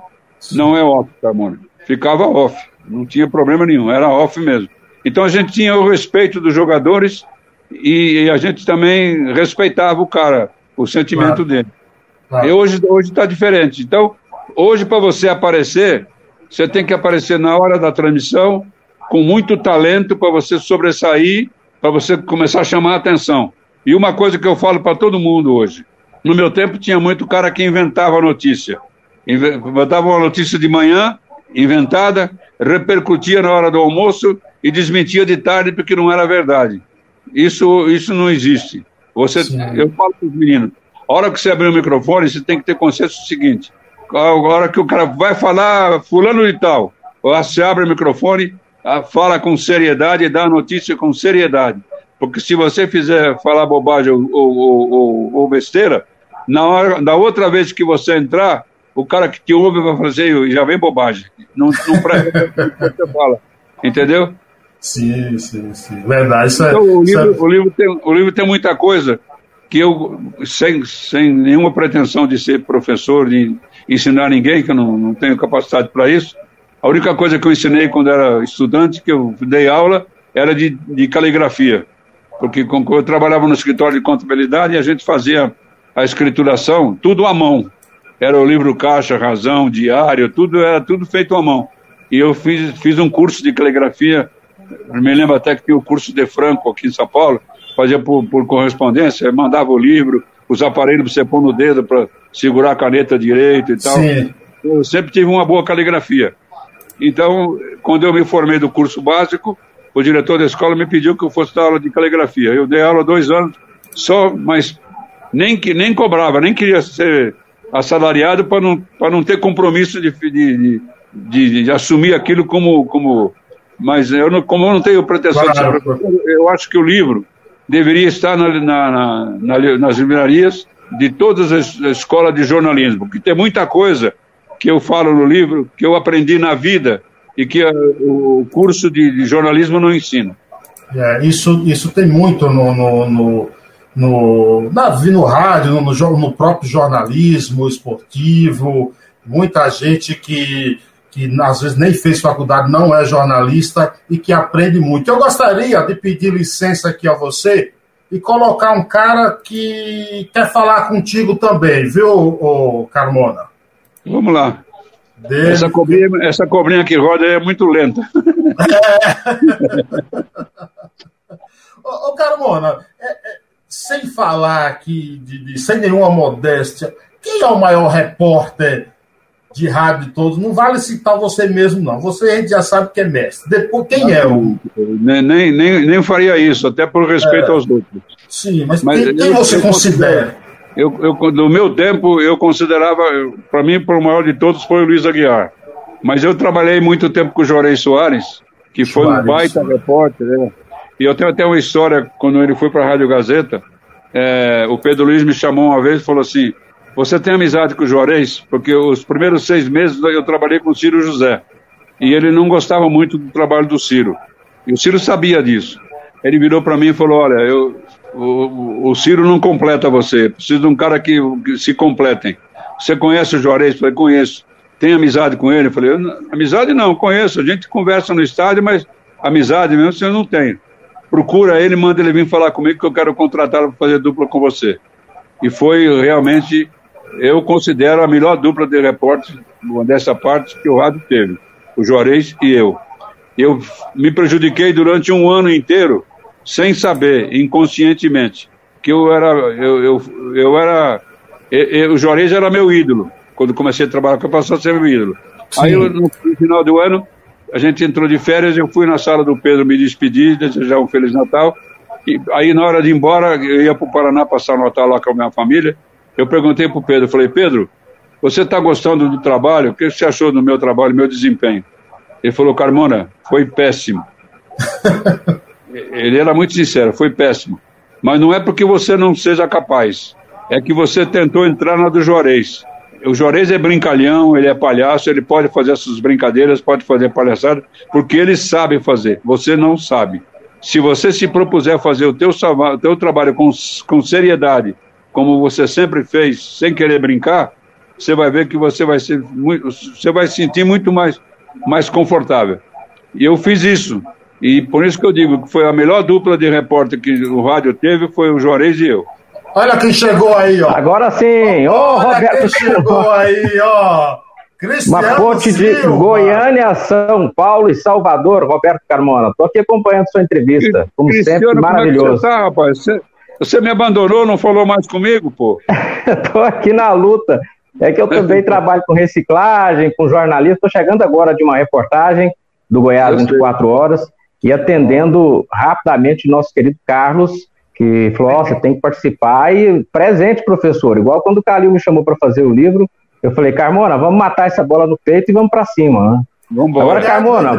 [SPEAKER 2] Não é off, Carmona ficava off, não tinha problema nenhum, era off mesmo. Então a gente tinha o respeito dos jogadores e a gente também respeitava o cara, o sentimento claro. dele. Claro. E hoje hoje está diferente. Então hoje para você aparecer, você tem que aparecer na hora da transmissão com muito talento para você sobressair, para você começar a chamar a atenção. E uma coisa que eu falo para todo mundo hoje: No meu tempo tinha muito cara que inventava notícia. Inventava uma notícia de manhã, inventada, repercutia na hora do almoço e desmentia de tarde porque não era verdade. Isso, isso não existe. Você, eu falo para os meninos, a hora que você abrir o microfone, você tem que ter consciência do seguinte: a hora que o cara vai falar fulano de tal, você abre o microfone, fala com seriedade e dá a notícia com seriedade. Porque se você fizer falar bobagem ou, ou, ou, ou besteira, na, hora, na outra vez que você entrar, o cara que te ouve vai fazer, já vem bobagem. Não, não [laughs] presta você fala. Entendeu?
[SPEAKER 1] Sim, sim, sim. Verdade. Isso
[SPEAKER 2] é, então, o, livro, é... o, livro tem, o livro tem muita coisa que eu, sem, sem nenhuma pretensão de ser professor, de ensinar ninguém, que eu não, não tenho capacidade para isso, a única coisa que eu ensinei quando era estudante, que eu dei aula, era de, de caligrafia. Porque eu trabalhava no escritório de contabilidade e a gente fazia a escrituração tudo à mão. Era o livro caixa, razão, diário, tudo era tudo feito à mão. E eu fiz, fiz um curso de caligrafia, me lembro até que tinha o curso de Franco aqui em São Paulo, fazia por, por correspondência, mandava o livro, os aparelhos para você pôr no dedo para segurar a caneta direito e tal. Sim. Eu sempre tive uma boa caligrafia. Então, quando eu me formei do curso básico, o diretor da escola me pediu que eu fosse dar aula de caligrafia. Eu dei aula dois anos só, mas nem, que, nem cobrava, nem queria ser assalariado para não, não ter compromisso de, de, de, de, assumir aquilo como. como mas eu não, como eu não tenho pretensão claro. de ser eu acho que o livro deveria estar na, na, na, nas livrarias de todas as escolas de jornalismo, porque tem muita coisa que eu falo no livro que eu aprendi na vida e que o curso de, jornalismo não ensina.
[SPEAKER 1] É, isso, isso tem muito no, no, no, no, na, no rádio, no, no, no próprio jornalismo esportivo, muita gente que, que às vezes nem fez faculdade, não é jornalista e que aprende muito. Eu gostaria de pedir licença aqui a você e colocar um cara que quer falar contigo também, viu, Carmona?
[SPEAKER 2] Vamos lá. Dele... Essa, cobrinha, essa cobrinha que roda é muito lenta. É. [laughs]
[SPEAKER 1] ô, ô, Carmona, é, é, sem falar aqui, de, de, sem nenhuma modéstia, quem é o maior repórter de rádio de todos? Não vale citar você mesmo, não. Você a gente já sabe que é mestre. Depois, quem é o.
[SPEAKER 2] Nem, nem, nem faria isso, até por respeito é. aos outros.
[SPEAKER 1] Sim, mas, mas quem, quem você considera?
[SPEAKER 2] Eu, eu, no meu tempo, eu considerava, para mim, o maior de todos foi o Luiz Aguiar. Mas eu trabalhei muito tempo com o Jorei Soares, que foi Soares. um baita repórter. Né? E eu tenho até uma história, quando ele foi para a Rádio Gazeta, é, o Pedro Luiz me chamou uma vez e falou assim: Você tem amizade com o Juarez? Porque os primeiros seis meses eu trabalhei com o Ciro José. E ele não gostava muito do trabalho do Ciro. E o Ciro sabia disso. Ele virou para mim e falou: Olha, eu, o, o Ciro não completa você. Preciso de um cara que, que se completem. Você conhece o Juarez? Eu falei, conheço. Tem amizade com ele? Eu falei, amizade não, conheço. A gente conversa no estádio, mas amizade mesmo você não tem. Procura ele, manda ele vir falar comigo que eu quero contratá-lo para fazer dupla com você. E foi realmente, eu considero a melhor dupla de repórteres dessa parte que o rádio teve. O Juarez e eu. Eu me prejudiquei durante um ano inteiro sem saber, inconscientemente, que eu era. Eu, eu, eu era. Eu, o Juarez era meu ídolo. Quando comecei a trabalhar, eu passou a ser meu ídolo. Sim. Aí, no, no final do ano, a gente entrou de férias, eu fui na sala do Pedro me despedir, desejar um Feliz Natal. E aí, na hora de ir embora, eu ia para o Paraná passar o Natal lá com a minha família. Eu perguntei para o Pedro, falei, Pedro, você está gostando do trabalho? O que você achou do meu trabalho, meu desempenho? Ele falou, Carmona, foi péssimo. [laughs] ele era muito sincero, foi péssimo. Mas não é porque você não seja capaz, é que você tentou entrar na do Juarez. O Juarez é brincalhão, ele é palhaço, ele pode fazer essas brincadeiras, pode fazer palhaçada, porque ele sabe fazer, você não sabe. Se você se propuser fazer o teu, o teu trabalho com, com seriedade, como você sempre fez, sem querer brincar, você vai ver que você vai, ser muito, você vai se sentir muito mais, mais confortável. E eu fiz isso. E por isso que eu digo que foi a melhor dupla de repórter que o rádio teve foi o Juarez e eu.
[SPEAKER 1] Olha quem chegou aí, ó.
[SPEAKER 3] Agora sim, ô oh, Roberto.
[SPEAKER 1] Quem chegou aí, ó.
[SPEAKER 3] Cristiano Uma ponte Silva. de Goiânia, São Paulo e Salvador, Roberto Carmona. Estou aqui acompanhando sua entrevista, como Cristiano, sempre, maravilhoso. Como é
[SPEAKER 2] que você tá, rapaz? Você, Você me abandonou, não falou mais comigo, pô? [laughs]
[SPEAKER 3] Estou aqui na luta. É que eu também [laughs] trabalho com reciclagem, com jornalismo. Estou chegando agora de uma reportagem do Goiás 24 Horas e atendendo rapidamente nosso querido Carlos, que falou: oh, você tem que participar e presente, professor. Igual quando o Calil me chamou para fazer o livro, eu falei: Carmona, vamos matar essa bola no peito e vamos para cima. Né?
[SPEAKER 1] Vamos Agora, Carmona.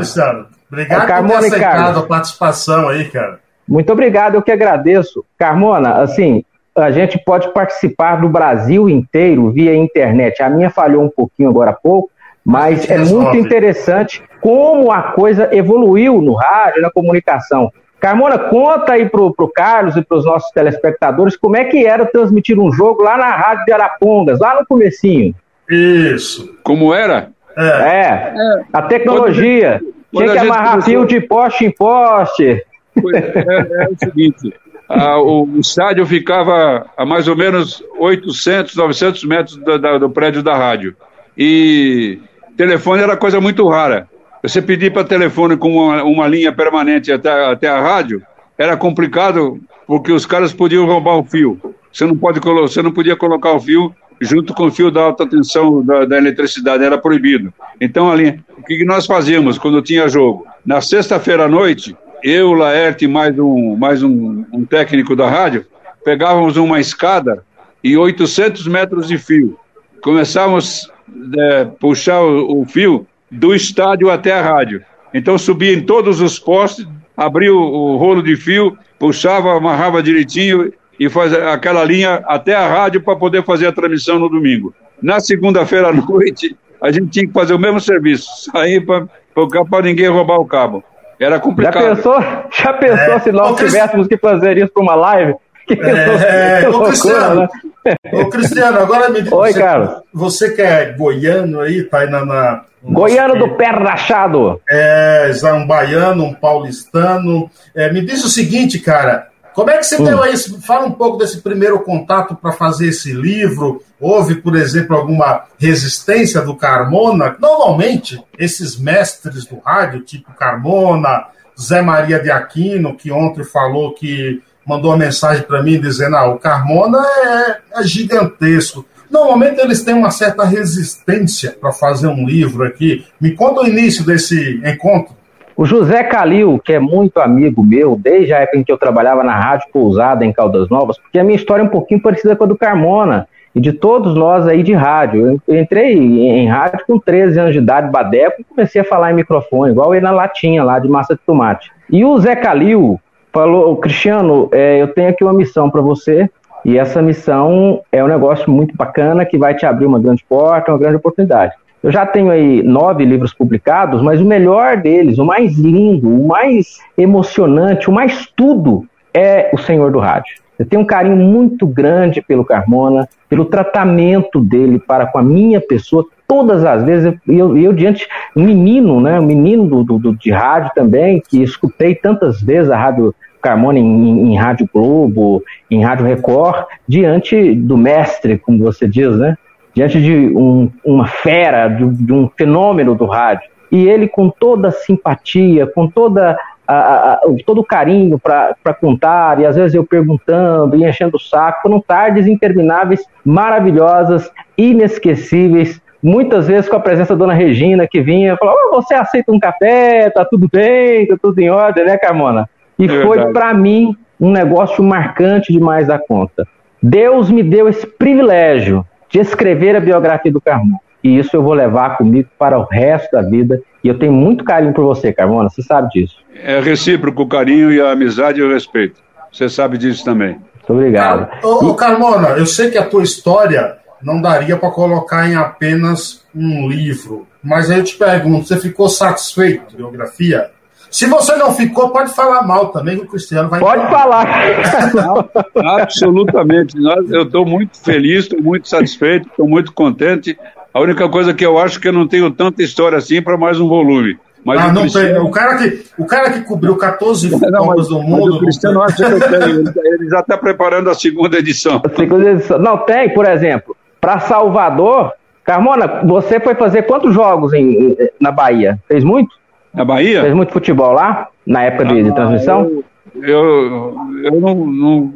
[SPEAKER 1] Obrigado Carmona por ter aceitado a participação aí, cara.
[SPEAKER 3] Muito obrigado, eu que agradeço. Carmona, assim, a gente pode participar do Brasil inteiro via internet. A minha falhou um pouquinho agora há pouco, mas é muito interessante como a coisa evoluiu no rádio, na comunicação. Carmona, conta aí pro, pro Carlos e para os nossos telespectadores como é que era transmitir um jogo lá na Rádio de Arapongas, lá no comecinho.
[SPEAKER 1] Isso.
[SPEAKER 2] Como era?
[SPEAKER 3] É. é. é. A tecnologia. Tinha que amarrar começou... fio de poste em poste.
[SPEAKER 2] É, é o seguinte, a, o, o, estádio ficava a mais ou menos 800, 900 metros do, da, do prédio da rádio. E telefone era coisa muito rara. Você pedir para telefone com uma, uma, linha permanente até, até a rádio era complicado porque os caras podiam roubar o fio. Você não, pode, você não podia colocar o fio junto com o fio da alta tensão da, da eletricidade, era proibido. Então, ali, o que nós fazíamos quando tinha jogo? Na sexta-feira à noite, eu, Laerte mais um, mais um, um técnico da rádio, pegávamos uma escada e 800 metros de fio. Começávamos a é, puxar o, o, fio do estádio até a rádio. Então subia em todos os postes, abria o, o rolo de fio, puxava, amarrava direitinho e fazia aquela linha até a rádio para poder fazer a transmissão no domingo. Na segunda-feira à [laughs] noite, a gente tinha que fazer o mesmo serviço, sair para ninguém roubar o cabo. Era complicado.
[SPEAKER 3] Já pensou, já pensou é. se nós tivéssemos que fazer isso para uma live?
[SPEAKER 1] É, ô, Cristiano, né? ô Cristiano, agora me diz.
[SPEAKER 3] Oi, você, Carlos.
[SPEAKER 1] Você que é goiano aí, tá aí na. na
[SPEAKER 3] goiano do pé rachado.
[SPEAKER 1] É, um baiano, um paulistano. É, me diz o seguinte, cara. Como é que você hum. deu aí? Fala um pouco desse primeiro contato para fazer esse livro. Houve, por exemplo, alguma resistência do Carmona? Normalmente, esses mestres do rádio, tipo Carmona, Zé Maria de Aquino, que ontem falou que mandou uma mensagem para mim dizendo: ah, o Carmona é, é gigantesco. Normalmente eles têm uma certa resistência para fazer um livro aqui. Me conta o início desse encontro.
[SPEAKER 3] O José Calil, que é muito amigo meu, desde a época em que eu trabalhava na Rádio Pousada em Caldas Novas, porque a minha história é um pouquinho parecida com a do Carmona e de todos nós aí de rádio. Eu entrei em rádio com 13 anos de idade, badeco, e comecei a falar em microfone, igual ele na latinha lá de massa de tomate. E o Zé Calil falou, Cristiano, é, eu tenho aqui uma missão para você, e essa missão é um negócio muito bacana que vai te abrir uma grande porta, uma grande oportunidade. Eu já tenho aí nove livros publicados, mas o melhor deles, o mais lindo, o mais emocionante, o mais tudo é O Senhor do Rádio. Eu tenho um carinho muito grande pelo Carmona, pelo tratamento dele para com a minha pessoa, todas as vezes. Eu, eu, diante, um menino, né, um menino do, do, de rádio também, que escutei tantas vezes a rádio Carmona em, em, Rádio Globo, em Rádio Record, diante do mestre, como você diz, né? diante de um, uma fera, de, de, um fenômeno do rádio. E ele, com toda a simpatia, com toda a, a, todo o carinho para contar, e às vezes eu perguntando e enchendo o saco, foram tardes intermináveis, maravilhosas, inesquecíveis, muitas vezes com a presença da dona Regina, que vinha e falou: oh, Você aceita um café? Tá tudo bem? Tá tudo em ordem, né, Carmona? E é foi para mim um negócio marcante demais da conta. Deus me deu esse privilégio de escrever a biografia do Carmona. E isso eu vou levar comigo para o resto da vida. E eu tenho muito carinho por você, Carmona, você sabe disso.
[SPEAKER 2] É recíproco o carinho e a amizade e o respeito. Você sabe disso também.
[SPEAKER 3] Muito obrigado.
[SPEAKER 1] Ô, ô Carmona, eu sei que a tua história não daria para colocar em apenas um livro. Mas aí eu te pergunto, você ficou satisfeito com a biografia? Se você não ficou, pode falar mal também, que o Cristiano vai
[SPEAKER 3] Pode falar. [laughs]
[SPEAKER 2] Absolutamente. Eu estou muito feliz, estou muito satisfeito, estou muito contente. A única coisa que eu acho é que eu não tenho tanta história assim para mais um volume. Mas
[SPEAKER 1] ah, não Cristiano... tem. O cara, que, o cara que cobriu 14 não, Copas do Mundo.
[SPEAKER 2] o Cristiano acha que eu [laughs] tenho. Ele já está preparando a segunda edição.
[SPEAKER 3] A segunda edição. Não, tem, por exemplo, para Salvador. Carmona, você foi fazer quantos jogos em, na Bahia? Fez muito?
[SPEAKER 2] Na Bahia?
[SPEAKER 3] Fez muito futebol lá, na época de, de transmissão?
[SPEAKER 2] Eu, eu, eu não, não,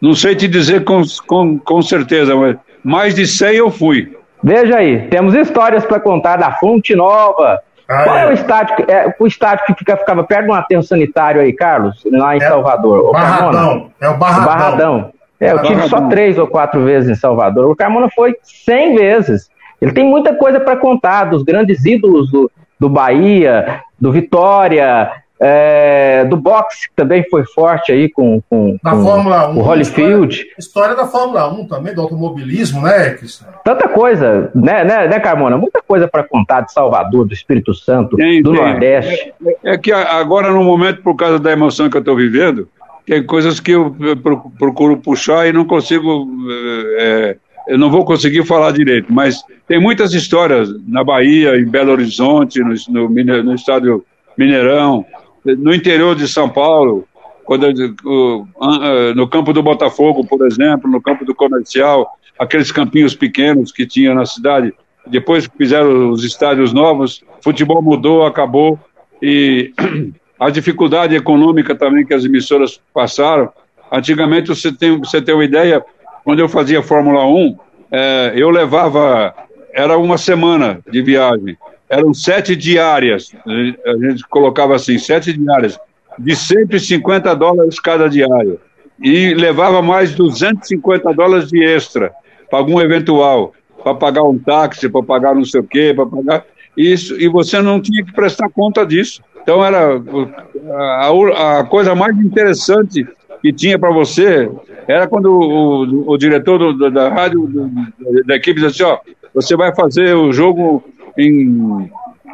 [SPEAKER 2] Não sei te dizer com, com, com certeza, mas mais de 100 eu fui.
[SPEAKER 3] Veja aí, temos histórias para contar da Fonte Nova. Ah, Qual é, é o estádio, é, o estádio que fica, ficava perto de um aterro sanitário aí, Carlos, lá em é Salvador?
[SPEAKER 1] O Barradão. É o Barradão. O Barradão.
[SPEAKER 3] É, eu tive só três ou quatro vezes em Salvador. O Carmona foi cem vezes. Ele tem muita coisa para contar dos grandes ídolos do, do Bahia, do Vitória, é, do boxe, que também foi forte aí com, com,
[SPEAKER 1] da com Fórmula 1,
[SPEAKER 3] o Holyfield.
[SPEAKER 1] História, história, da Fórmula 1 também, do automobilismo, né, Cristiano?
[SPEAKER 3] Tanta coisa, né, né, né Carmona? Muita coisa para contar de Salvador, do Espírito Santo, tem, do tem. Nordeste.
[SPEAKER 2] É, é, que agora, no momento, por causa da emoção que eu estou vivendo, tem coisas que eu procuro puxar e não consigo. É, eu não vou conseguir falar direito, mas tem muitas histórias na Bahia, em Belo Horizonte, no, no, no estado Mineirão, no interior de São Paulo, quando, no campo do Botafogo, por exemplo, no campo do Comercial, aqueles campinhos pequenos que tinha na cidade. Depois que fizeram os estádios novos, futebol mudou, acabou e [clears throat] a dificuldade econômica também que as emissoras passaram. Antigamente, você tem, você tem uma ideia, quando eu fazia Fórmula 1, é, eu levava, era uma semana de viagem, eram sete diárias, a gente colocava assim, sete diárias, de 150 dólares cada diária, e levava mais 250 dólares de extra, para algum eventual, para pagar um táxi, para pagar não sei o quê, para pagar isso, e você não tinha que prestar conta disso. Então era a, a coisa mais interessante que tinha para você era quando o, o, o diretor do, da rádio do, da equipe disse assim, ó, você vai fazer o jogo em,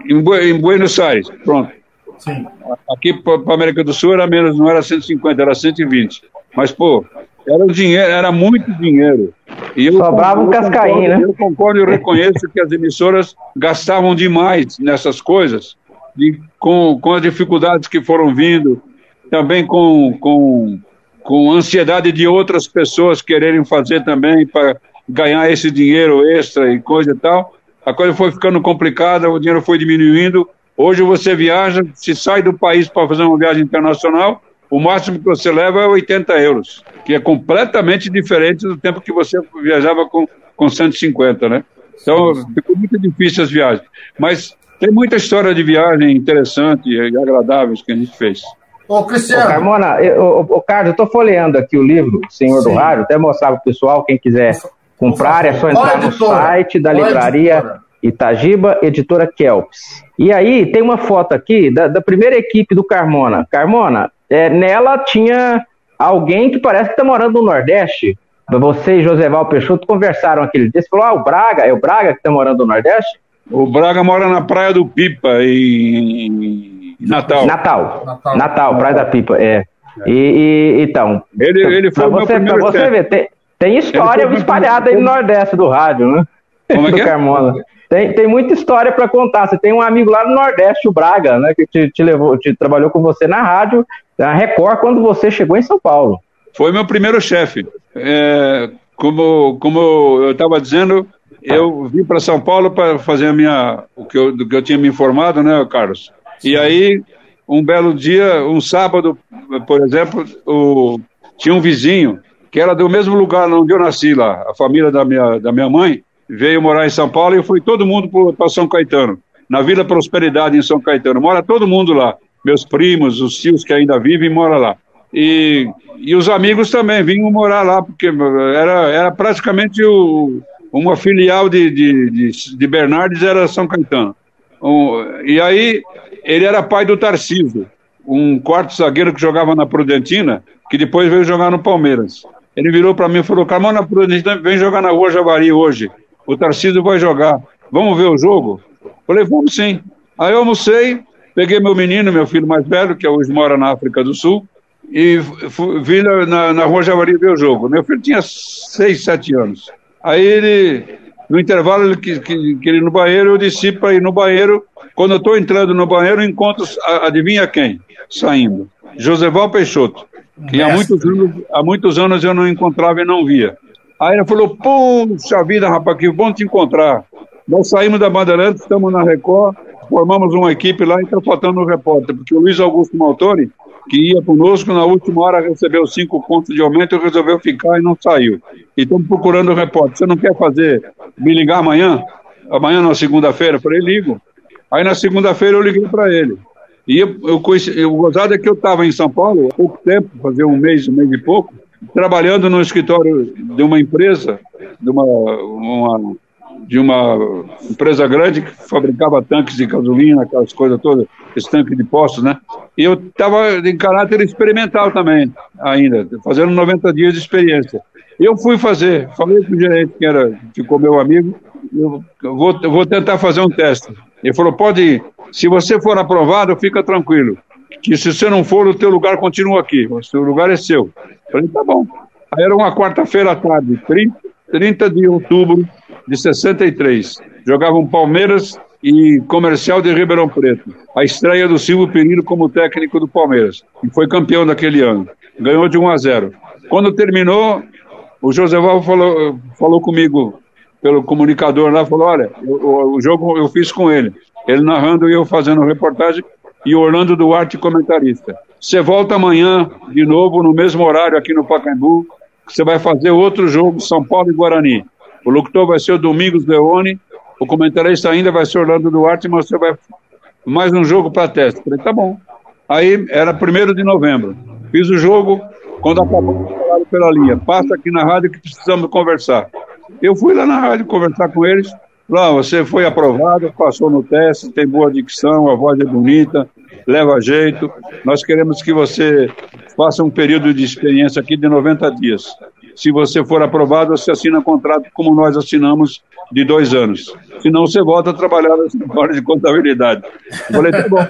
[SPEAKER 2] em, em Buenos Aires, pronto. Sim. Aqui para a América do Sul era menos, não era 150, era 120. Mas, pô, era um dinheiro, era muito dinheiro.
[SPEAKER 3] E eu Sobrava um cascainho, né?
[SPEAKER 2] Eu concordo e reconheço que as emissoras gastavam demais nessas coisas de, com, com as dificuldades que foram vindo, também com, com, com ansiedade de outras pessoas quererem fazer também para ganhar esse dinheiro extra e coisa e tal. A coisa foi ficando complicada, o dinheiro foi diminuindo. Hoje você viaja, se sai do país para fazer uma viagem internacional, o máximo que você leva é 80 euros, que é completamente diferente do tempo que você viajava com, com 150, né? Então, ficou muito difícil as viagens. Mas tem muita história de viagem interessante e agradáveis que a gente fez.
[SPEAKER 3] Ô, Cristiano. Ô, Carmona, eu, ô, ô, Carlos, eu estou folheando aqui o livro, Senhor Sim. do Rádio, até mostrar para o pessoal, quem quiser comprar, é só entrar no site da livraria Itagiba, editora Kelps. E aí tem uma foto aqui da, da primeira equipe do Carmona. Carmona, é, nela tinha alguém que parece que está morando no Nordeste. Você e Joseval Peixoto conversaram aquele dia. Você falou, ah, o Braga, é o Braga que está morando no Nordeste?
[SPEAKER 2] O Braga mora na Praia do Pipa, em Natal.
[SPEAKER 3] Natal. Natal, Natal Praia da Pipa, é. E, e então.
[SPEAKER 2] Ele, ele foi
[SPEAKER 3] pra você, pra você ver, tem, tem história espalhada aí no Nordeste do rádio, né?
[SPEAKER 2] Como é que é?
[SPEAKER 3] Carmona. Tem, tem muita história para contar. Você tem um amigo lá no Nordeste, o Braga, né? Que te, te levou, te trabalhou com você na rádio, na Record, quando você chegou em São Paulo.
[SPEAKER 2] Foi meu primeiro chefe. É, como, como eu estava dizendo, eu vim para São Paulo para fazer a minha, o que eu, do que eu tinha me informado, né, Carlos? E aí, um belo dia, um sábado, por exemplo, o, tinha um vizinho que era do mesmo lugar onde eu nasci lá, a família da minha, da minha mãe veio morar em São Paulo e foi todo mundo para São Caetano, na Vila Prosperidade em São Caetano. Mora todo mundo lá, meus primos, os tios que ainda vivem moram lá. E, e os amigos também vinham morar lá, porque era, era praticamente o, uma filial de, de, de, de Bernardes era São Caetano. Um, e aí ele era pai do Tarcísio, um quarto zagueiro que jogava na Prudentina, que depois veio jogar no Palmeiras. Ele virou para mim e falou: Carmona Prudentina, vem jogar na Rua Javari hoje. O Tarcísio vai jogar. Vamos ver o jogo? Falei: vamos sim. Aí eu almocei, peguei meu menino, meu filho mais velho, que hoje mora na África do Sul, e fui, vi na, na Rua Javari ver o jogo. Meu filho tinha seis, sete anos. Aí ele, no intervalo, que, que, que ele no banheiro, eu desci para ir no banheiro. Quando eu estou entrando no banheiro, encontro, adivinha quem? Saindo. Joseval Peixoto, que há muitos, anos, há muitos anos eu não encontrava e não via. Aí ele falou, puxa vida, rapaz, que bom te encontrar. Nós saímos da Bandeirantes, estamos na Record, formamos uma equipe lá e está faltando um repórter, porque o Luiz Augusto Maltoni que ia conosco, na última hora recebeu cinco pontos de aumento e resolveu ficar e não saiu. E estamos procurando o repórter. Você não quer fazer, me ligar amanhã? Amanhã, na segunda-feira? Falei, ligo. Aí na segunda-feira eu liguei para ele. E eu, eu conheci, o gozado é que eu estava em São Paulo há pouco tempo, fazia um mês, um mês e pouco, trabalhando no escritório de uma empresa, de uma, uma de uma empresa grande que fabricava tanques de gasolina, aquelas coisas todas, esse tanque de postos, né? E eu estava em caráter experimental também, ainda, fazendo 90 dias de experiência. Eu fui fazer, falei com o gerente, que era, ficou meu amigo, eu vou, eu vou tentar fazer um teste. Ele falou, pode ir. Se você for aprovado, fica tranquilo. Que se você não for, o teu lugar continua aqui. O seu lugar é seu. Eu falei, tá bom. Aí era uma quarta-feira à tarde, 30, 30 de outubro de 63. Jogavam Palmeiras e Comercial de Ribeirão Preto. A estreia do Silvio Pereira como técnico do Palmeiras. E foi campeão daquele ano. Ganhou de 1 a 0. Quando terminou, o José Val falou, falou comigo pelo comunicador lá, falou, olha, o, o jogo eu fiz com ele. Ele narrando e eu fazendo reportagem e Orlando Duarte comentarista. Você volta amanhã de novo no mesmo horário aqui no Pacaembu, você vai fazer outro jogo São Paulo e Guarani. O locutor vai ser o Domingos Leone, o comentarista ainda vai ser Orlando Duarte, mas você vai mais um jogo para teste. Falei, tá bom. Aí era primeiro de novembro. Fiz o jogo, quando acabou, falaram pela linha. Passa aqui na rádio que precisamos conversar. Eu fui lá na rádio conversar com eles. Lá, você foi aprovado, passou no teste, tem boa dicção, a voz é bonita, leva jeito. Nós queremos que você faça um período de experiência aqui de 90 dias. Se você for aprovado, você assina contrato como nós assinamos de dois anos. Se não, você volta a trabalhar na escritório de contabilidade. Eu falei, tá bom.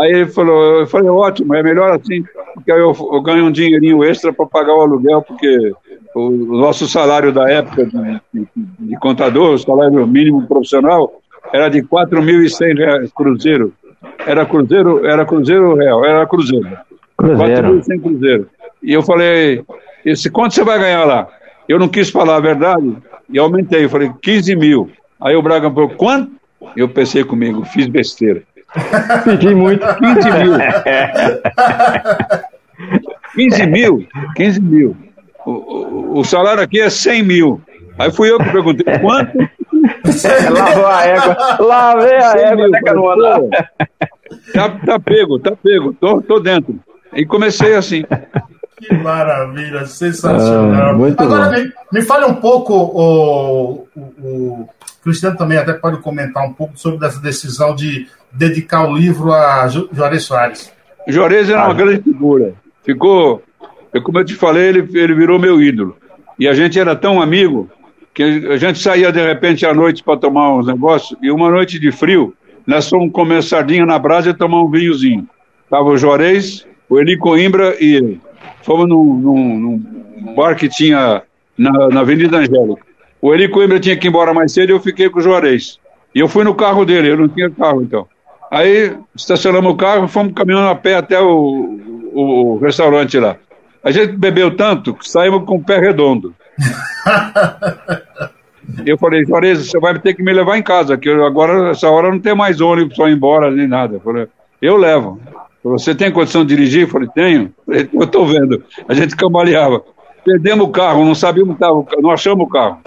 [SPEAKER 2] Aí ele falou, eu falei, ótimo, é melhor assim, porque aí eu, eu ganho um dinheirinho extra para pagar o aluguel, porque o nosso salário da época de, de, de contador, o salário mínimo profissional, era de 4.100 cruzeiro. Era cruzeiro, era cruzeiro real, era cruzeiro. Cruzeiro. 4.100 cruzeiro. E eu falei, esse, quanto você vai ganhar lá? Eu não quis falar a verdade e aumentei. Eu falei, 15 mil. Aí o Braga falou, quanto? Eu pensei comigo, fiz besteira. [laughs]
[SPEAKER 3] Pedi muito.
[SPEAKER 2] 15 mil. 15 mil? 15 mil. O, o, o, salário aqui é 100 mil. Aí fui eu que perguntei, quanto? [laughs]
[SPEAKER 3] Lavou a égua. Lavei a égua até
[SPEAKER 2] mil. Tá, tá pego, tá pego. Tô, tô dentro. E comecei assim.
[SPEAKER 1] Que maravilha, sensacional. Ah, Agora, me, me fale um pouco, o, o, o, Cristiano também até pode comentar um pouco sobre essa decisão de dedicar o livro a Juarez Soares.
[SPEAKER 2] Juarez era uma ah. grande figura. Ficou, como eu te falei, ele, ele virou meu ídolo. E a gente era tão amigo que a gente saía de repente à noite para tomar uns negócios, e uma noite de frio, nós fomos comer sardinha na brasa e tomar um vinhozinho. Tava o Juarez, o Eli Coimbra e ele. Fomos num, num, num bar que tinha na, na, Avenida Angélica. O Eli Coimbra tinha que ir embora mais cedo e eu fiquei com o Juarez. E eu fui no carro dele, eu não tinha carro então. Aí estacionamos o carro e fomos caminhando a pé até o, o, o restaurante lá. A gente bebeu tanto que saímos com o pé redondo. [laughs] eu falei, Juarez, você vai ter que me levar em casa, que agora, essa hora, não tem mais ônibus para ir embora nem nada. Eu falei, eu levo. Você tem condição de dirigir? Eu falei, tenho. [laughs] Eu estou vendo. A gente cambaleava. Perdemos o carro, não sabíamos, não achamos o carro.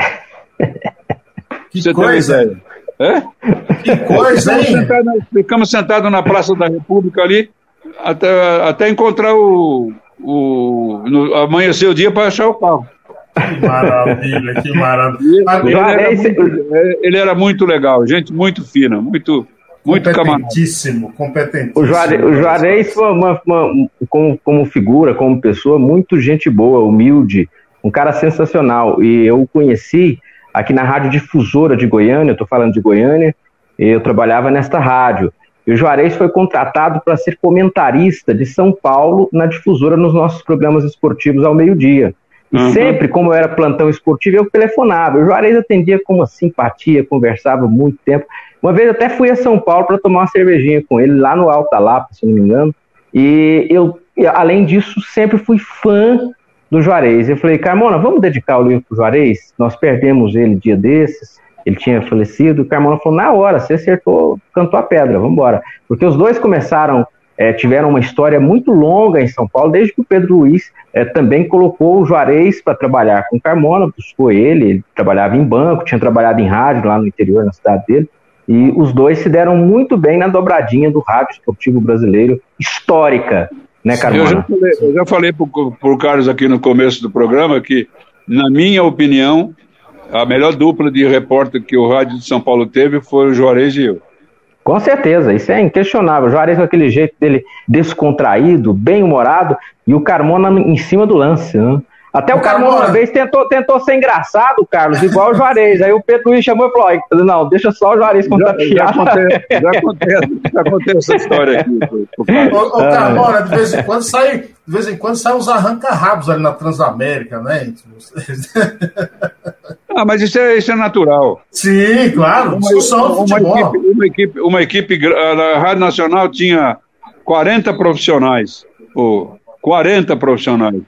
[SPEAKER 1] Que Você coisa. É? Que coisa,
[SPEAKER 2] hein? Ficamos sentados, ficamos sentados na Praça da República ali, até, até encontrar o. o no, amanhecer o dia para achar o carro.
[SPEAKER 1] Que maravilha, que maravilha. Ele,
[SPEAKER 2] ele, era muito, ele era muito legal, gente muito fina, muito muito
[SPEAKER 1] competentíssimo, competentíssimo.
[SPEAKER 3] O Juarez, o Juarez foi uma, uma, como, como figura, como pessoa, muito gente boa, humilde, um cara sensacional. E eu o conheci aqui na Rádio Difusora de Goiânia, estou falando de Goiânia, eu trabalhava nesta rádio. E o Juarez foi contratado para ser comentarista de São Paulo na difusora nos nossos programas esportivos ao meio-dia. E uhum. sempre, como eu era plantão esportivo, eu telefonava. O Juarez atendia com uma simpatia, conversava muito tempo. Uma vez até fui a São Paulo para tomar uma cervejinha com ele, lá no Alta Lapa, se não me engano. E eu, além disso, sempre fui fã do Juarez. Eu falei, Carmona, vamos dedicar o livro para o Juarez? Nós perdemos ele dia desses, ele tinha falecido. O Carmona falou, na hora, você acertou, cantou a pedra, vamos embora. Porque os dois começaram é, tiveram uma história muito longa em São Paulo, desde que o Pedro Luiz é, também colocou o Juarez para trabalhar com Carmona, buscou ele, ele trabalhava em banco, tinha trabalhado em rádio lá no interior, na cidade dele, e os dois se deram muito bem na dobradinha do rádio esportivo brasileiro, histórica, né, Carmona?
[SPEAKER 2] Eu já falei, eu já falei para o Carlos aqui no começo do programa que, na minha opinião, a melhor dupla de repórter que o Rádio de São Paulo teve foi o Juarez e eu.
[SPEAKER 3] Com certeza, isso é inquestionável. O Juarez com aquele jeito dele descontraído, bem-humorado, e o Carmona em cima do lance, né? Até o, Carmona uma vez tentou, tentou ser engraçado, Carlos, igual o Juarez. Aí o Pedro Luiz chamou e falou: não, deixa só o Juarez contar já,
[SPEAKER 2] piada. Já acontece, [laughs] já acontece, já acontece essa história aqui.
[SPEAKER 1] Ô, Carmona, de vez em quando sai, de vez em quando sai uns arranca-rabos ali na Transamérica, né?
[SPEAKER 2] Ah, mas isso é, isso é natural.
[SPEAKER 1] Sim, claro.
[SPEAKER 2] Uma, discussão uma, uma, equipe, uma equipe, uma equipe, a Rádio Nacional tinha 40 profissionais, ou 40 profissionais.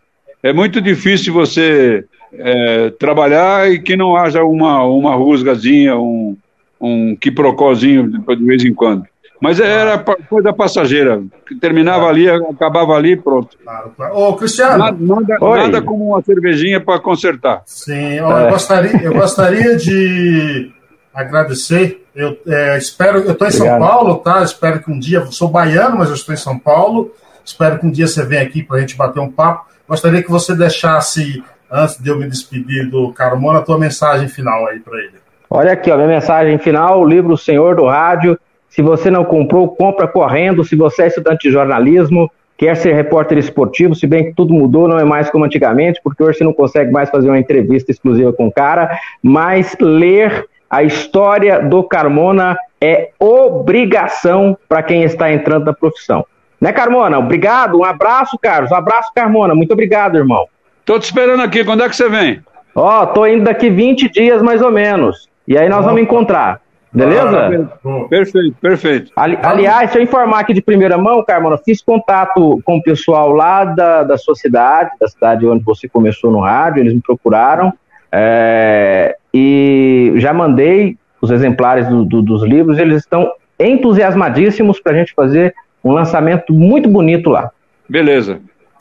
[SPEAKER 2] É muito difícil você é, trabalhar e que não haja uma, uma rusgazinha, um, um quiprocózinho de vez em quando. Mas era coisa passageira. Terminava ali, acabava ali, pronto.
[SPEAKER 1] Claro, claro. Ô, Cristiano.
[SPEAKER 2] Nada, nada, nada como uma cervejinha para consertar.
[SPEAKER 1] Sim, ó, é. eu, gostaria, eu gostaria de agradecer. Eu é, espero, eu estou em Obrigado. São Paulo, tá? Espero que um dia, sou baiano, mas eu estou em São Paulo. Espero que um dia você venha aqui para a gente bater um papo. Gostaria que você deixasse, antes de eu me despedir do Carmona, a tua mensagem final aí para ele.
[SPEAKER 3] Olha aqui, ó, minha mensagem final, o livro Senhor do Rádio se você não comprou, compra correndo. Se você é estudante de jornalismo, quer ser repórter esportivo, se bem que tudo mudou, não é mais como antigamente, porque hoje você não consegue mais fazer uma entrevista exclusiva com o cara, mas ler a história do Carmona é obrigação para quem está entrando na profissão. Né, Carmona? Obrigado, um abraço, Carlos. Um abraço, Carmona. Muito obrigado, irmão.
[SPEAKER 2] Tô te esperando aqui. Quando é que você vem?
[SPEAKER 3] Ó, tô indo daqui 20 dias mais ou menos. E aí nós Opa. vamos encontrar. Beleza?
[SPEAKER 2] Ah, perfeito, perfeito.
[SPEAKER 3] Ali, aliás, deixa eu informar aqui de primeira mão, Carmona, fiz contato com o pessoal lá da, da sua cidade, da cidade onde você começou no rádio, eles me procuraram é, e já mandei os exemplares do, do, dos livros, eles estão entusiasmadíssimos para a gente fazer um lançamento muito bonito lá.
[SPEAKER 2] Beleza.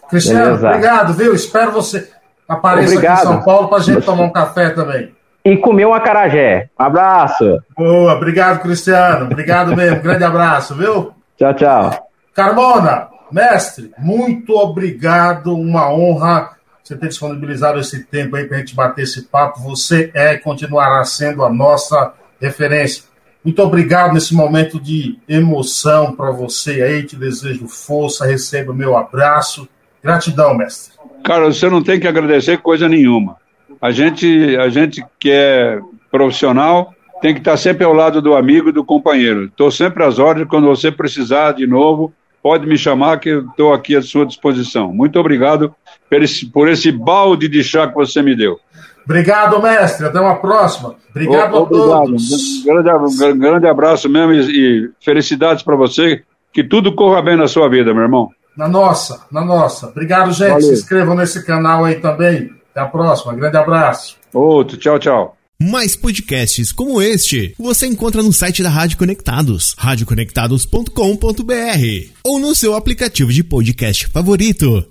[SPEAKER 1] Cristiano, Beleza. obrigado, viu? Espero você apareça obrigado. aqui em São Paulo para a gente tomar um café também
[SPEAKER 3] e comer um acarajé. Um abraço.
[SPEAKER 1] Boa, obrigado, Cristiano. Obrigado mesmo. [laughs] Grande abraço, viu?
[SPEAKER 3] Tchau, tchau.
[SPEAKER 1] Carmona, mestre, muito obrigado. Uma honra você ter disponibilizado esse tempo aí para a gente bater esse papo. Você é e continuará sendo a nossa referência. Muito obrigado nesse momento de emoção para você aí. Te desejo força. Receba o meu abraço. Gratidão, mestre.
[SPEAKER 2] Cara, você não tem que agradecer coisa nenhuma. A gente, a gente que é profissional tem que estar sempre ao lado do amigo e do companheiro. Estou sempre às ordens, quando você precisar de novo, pode me chamar que eu estou aqui à sua disposição. Muito obrigado por esse, por esse balde de chá que você me deu.
[SPEAKER 1] Obrigado, mestre. Até uma próxima. Obrigado, a todos.
[SPEAKER 2] Grande, grande abraço mesmo e, e felicidades para você. Que tudo corra bem na sua vida, meu irmão.
[SPEAKER 1] Na nossa, na nossa. Obrigado, gente. Valeu. Se inscrevam nesse canal aí também. Até a próxima. Grande abraço.
[SPEAKER 2] Outro. Tchau, tchau.
[SPEAKER 4] Mais podcasts como este você encontra no site da Rádio Conectados, radioconectados.com.br ou no seu aplicativo de podcast favorito.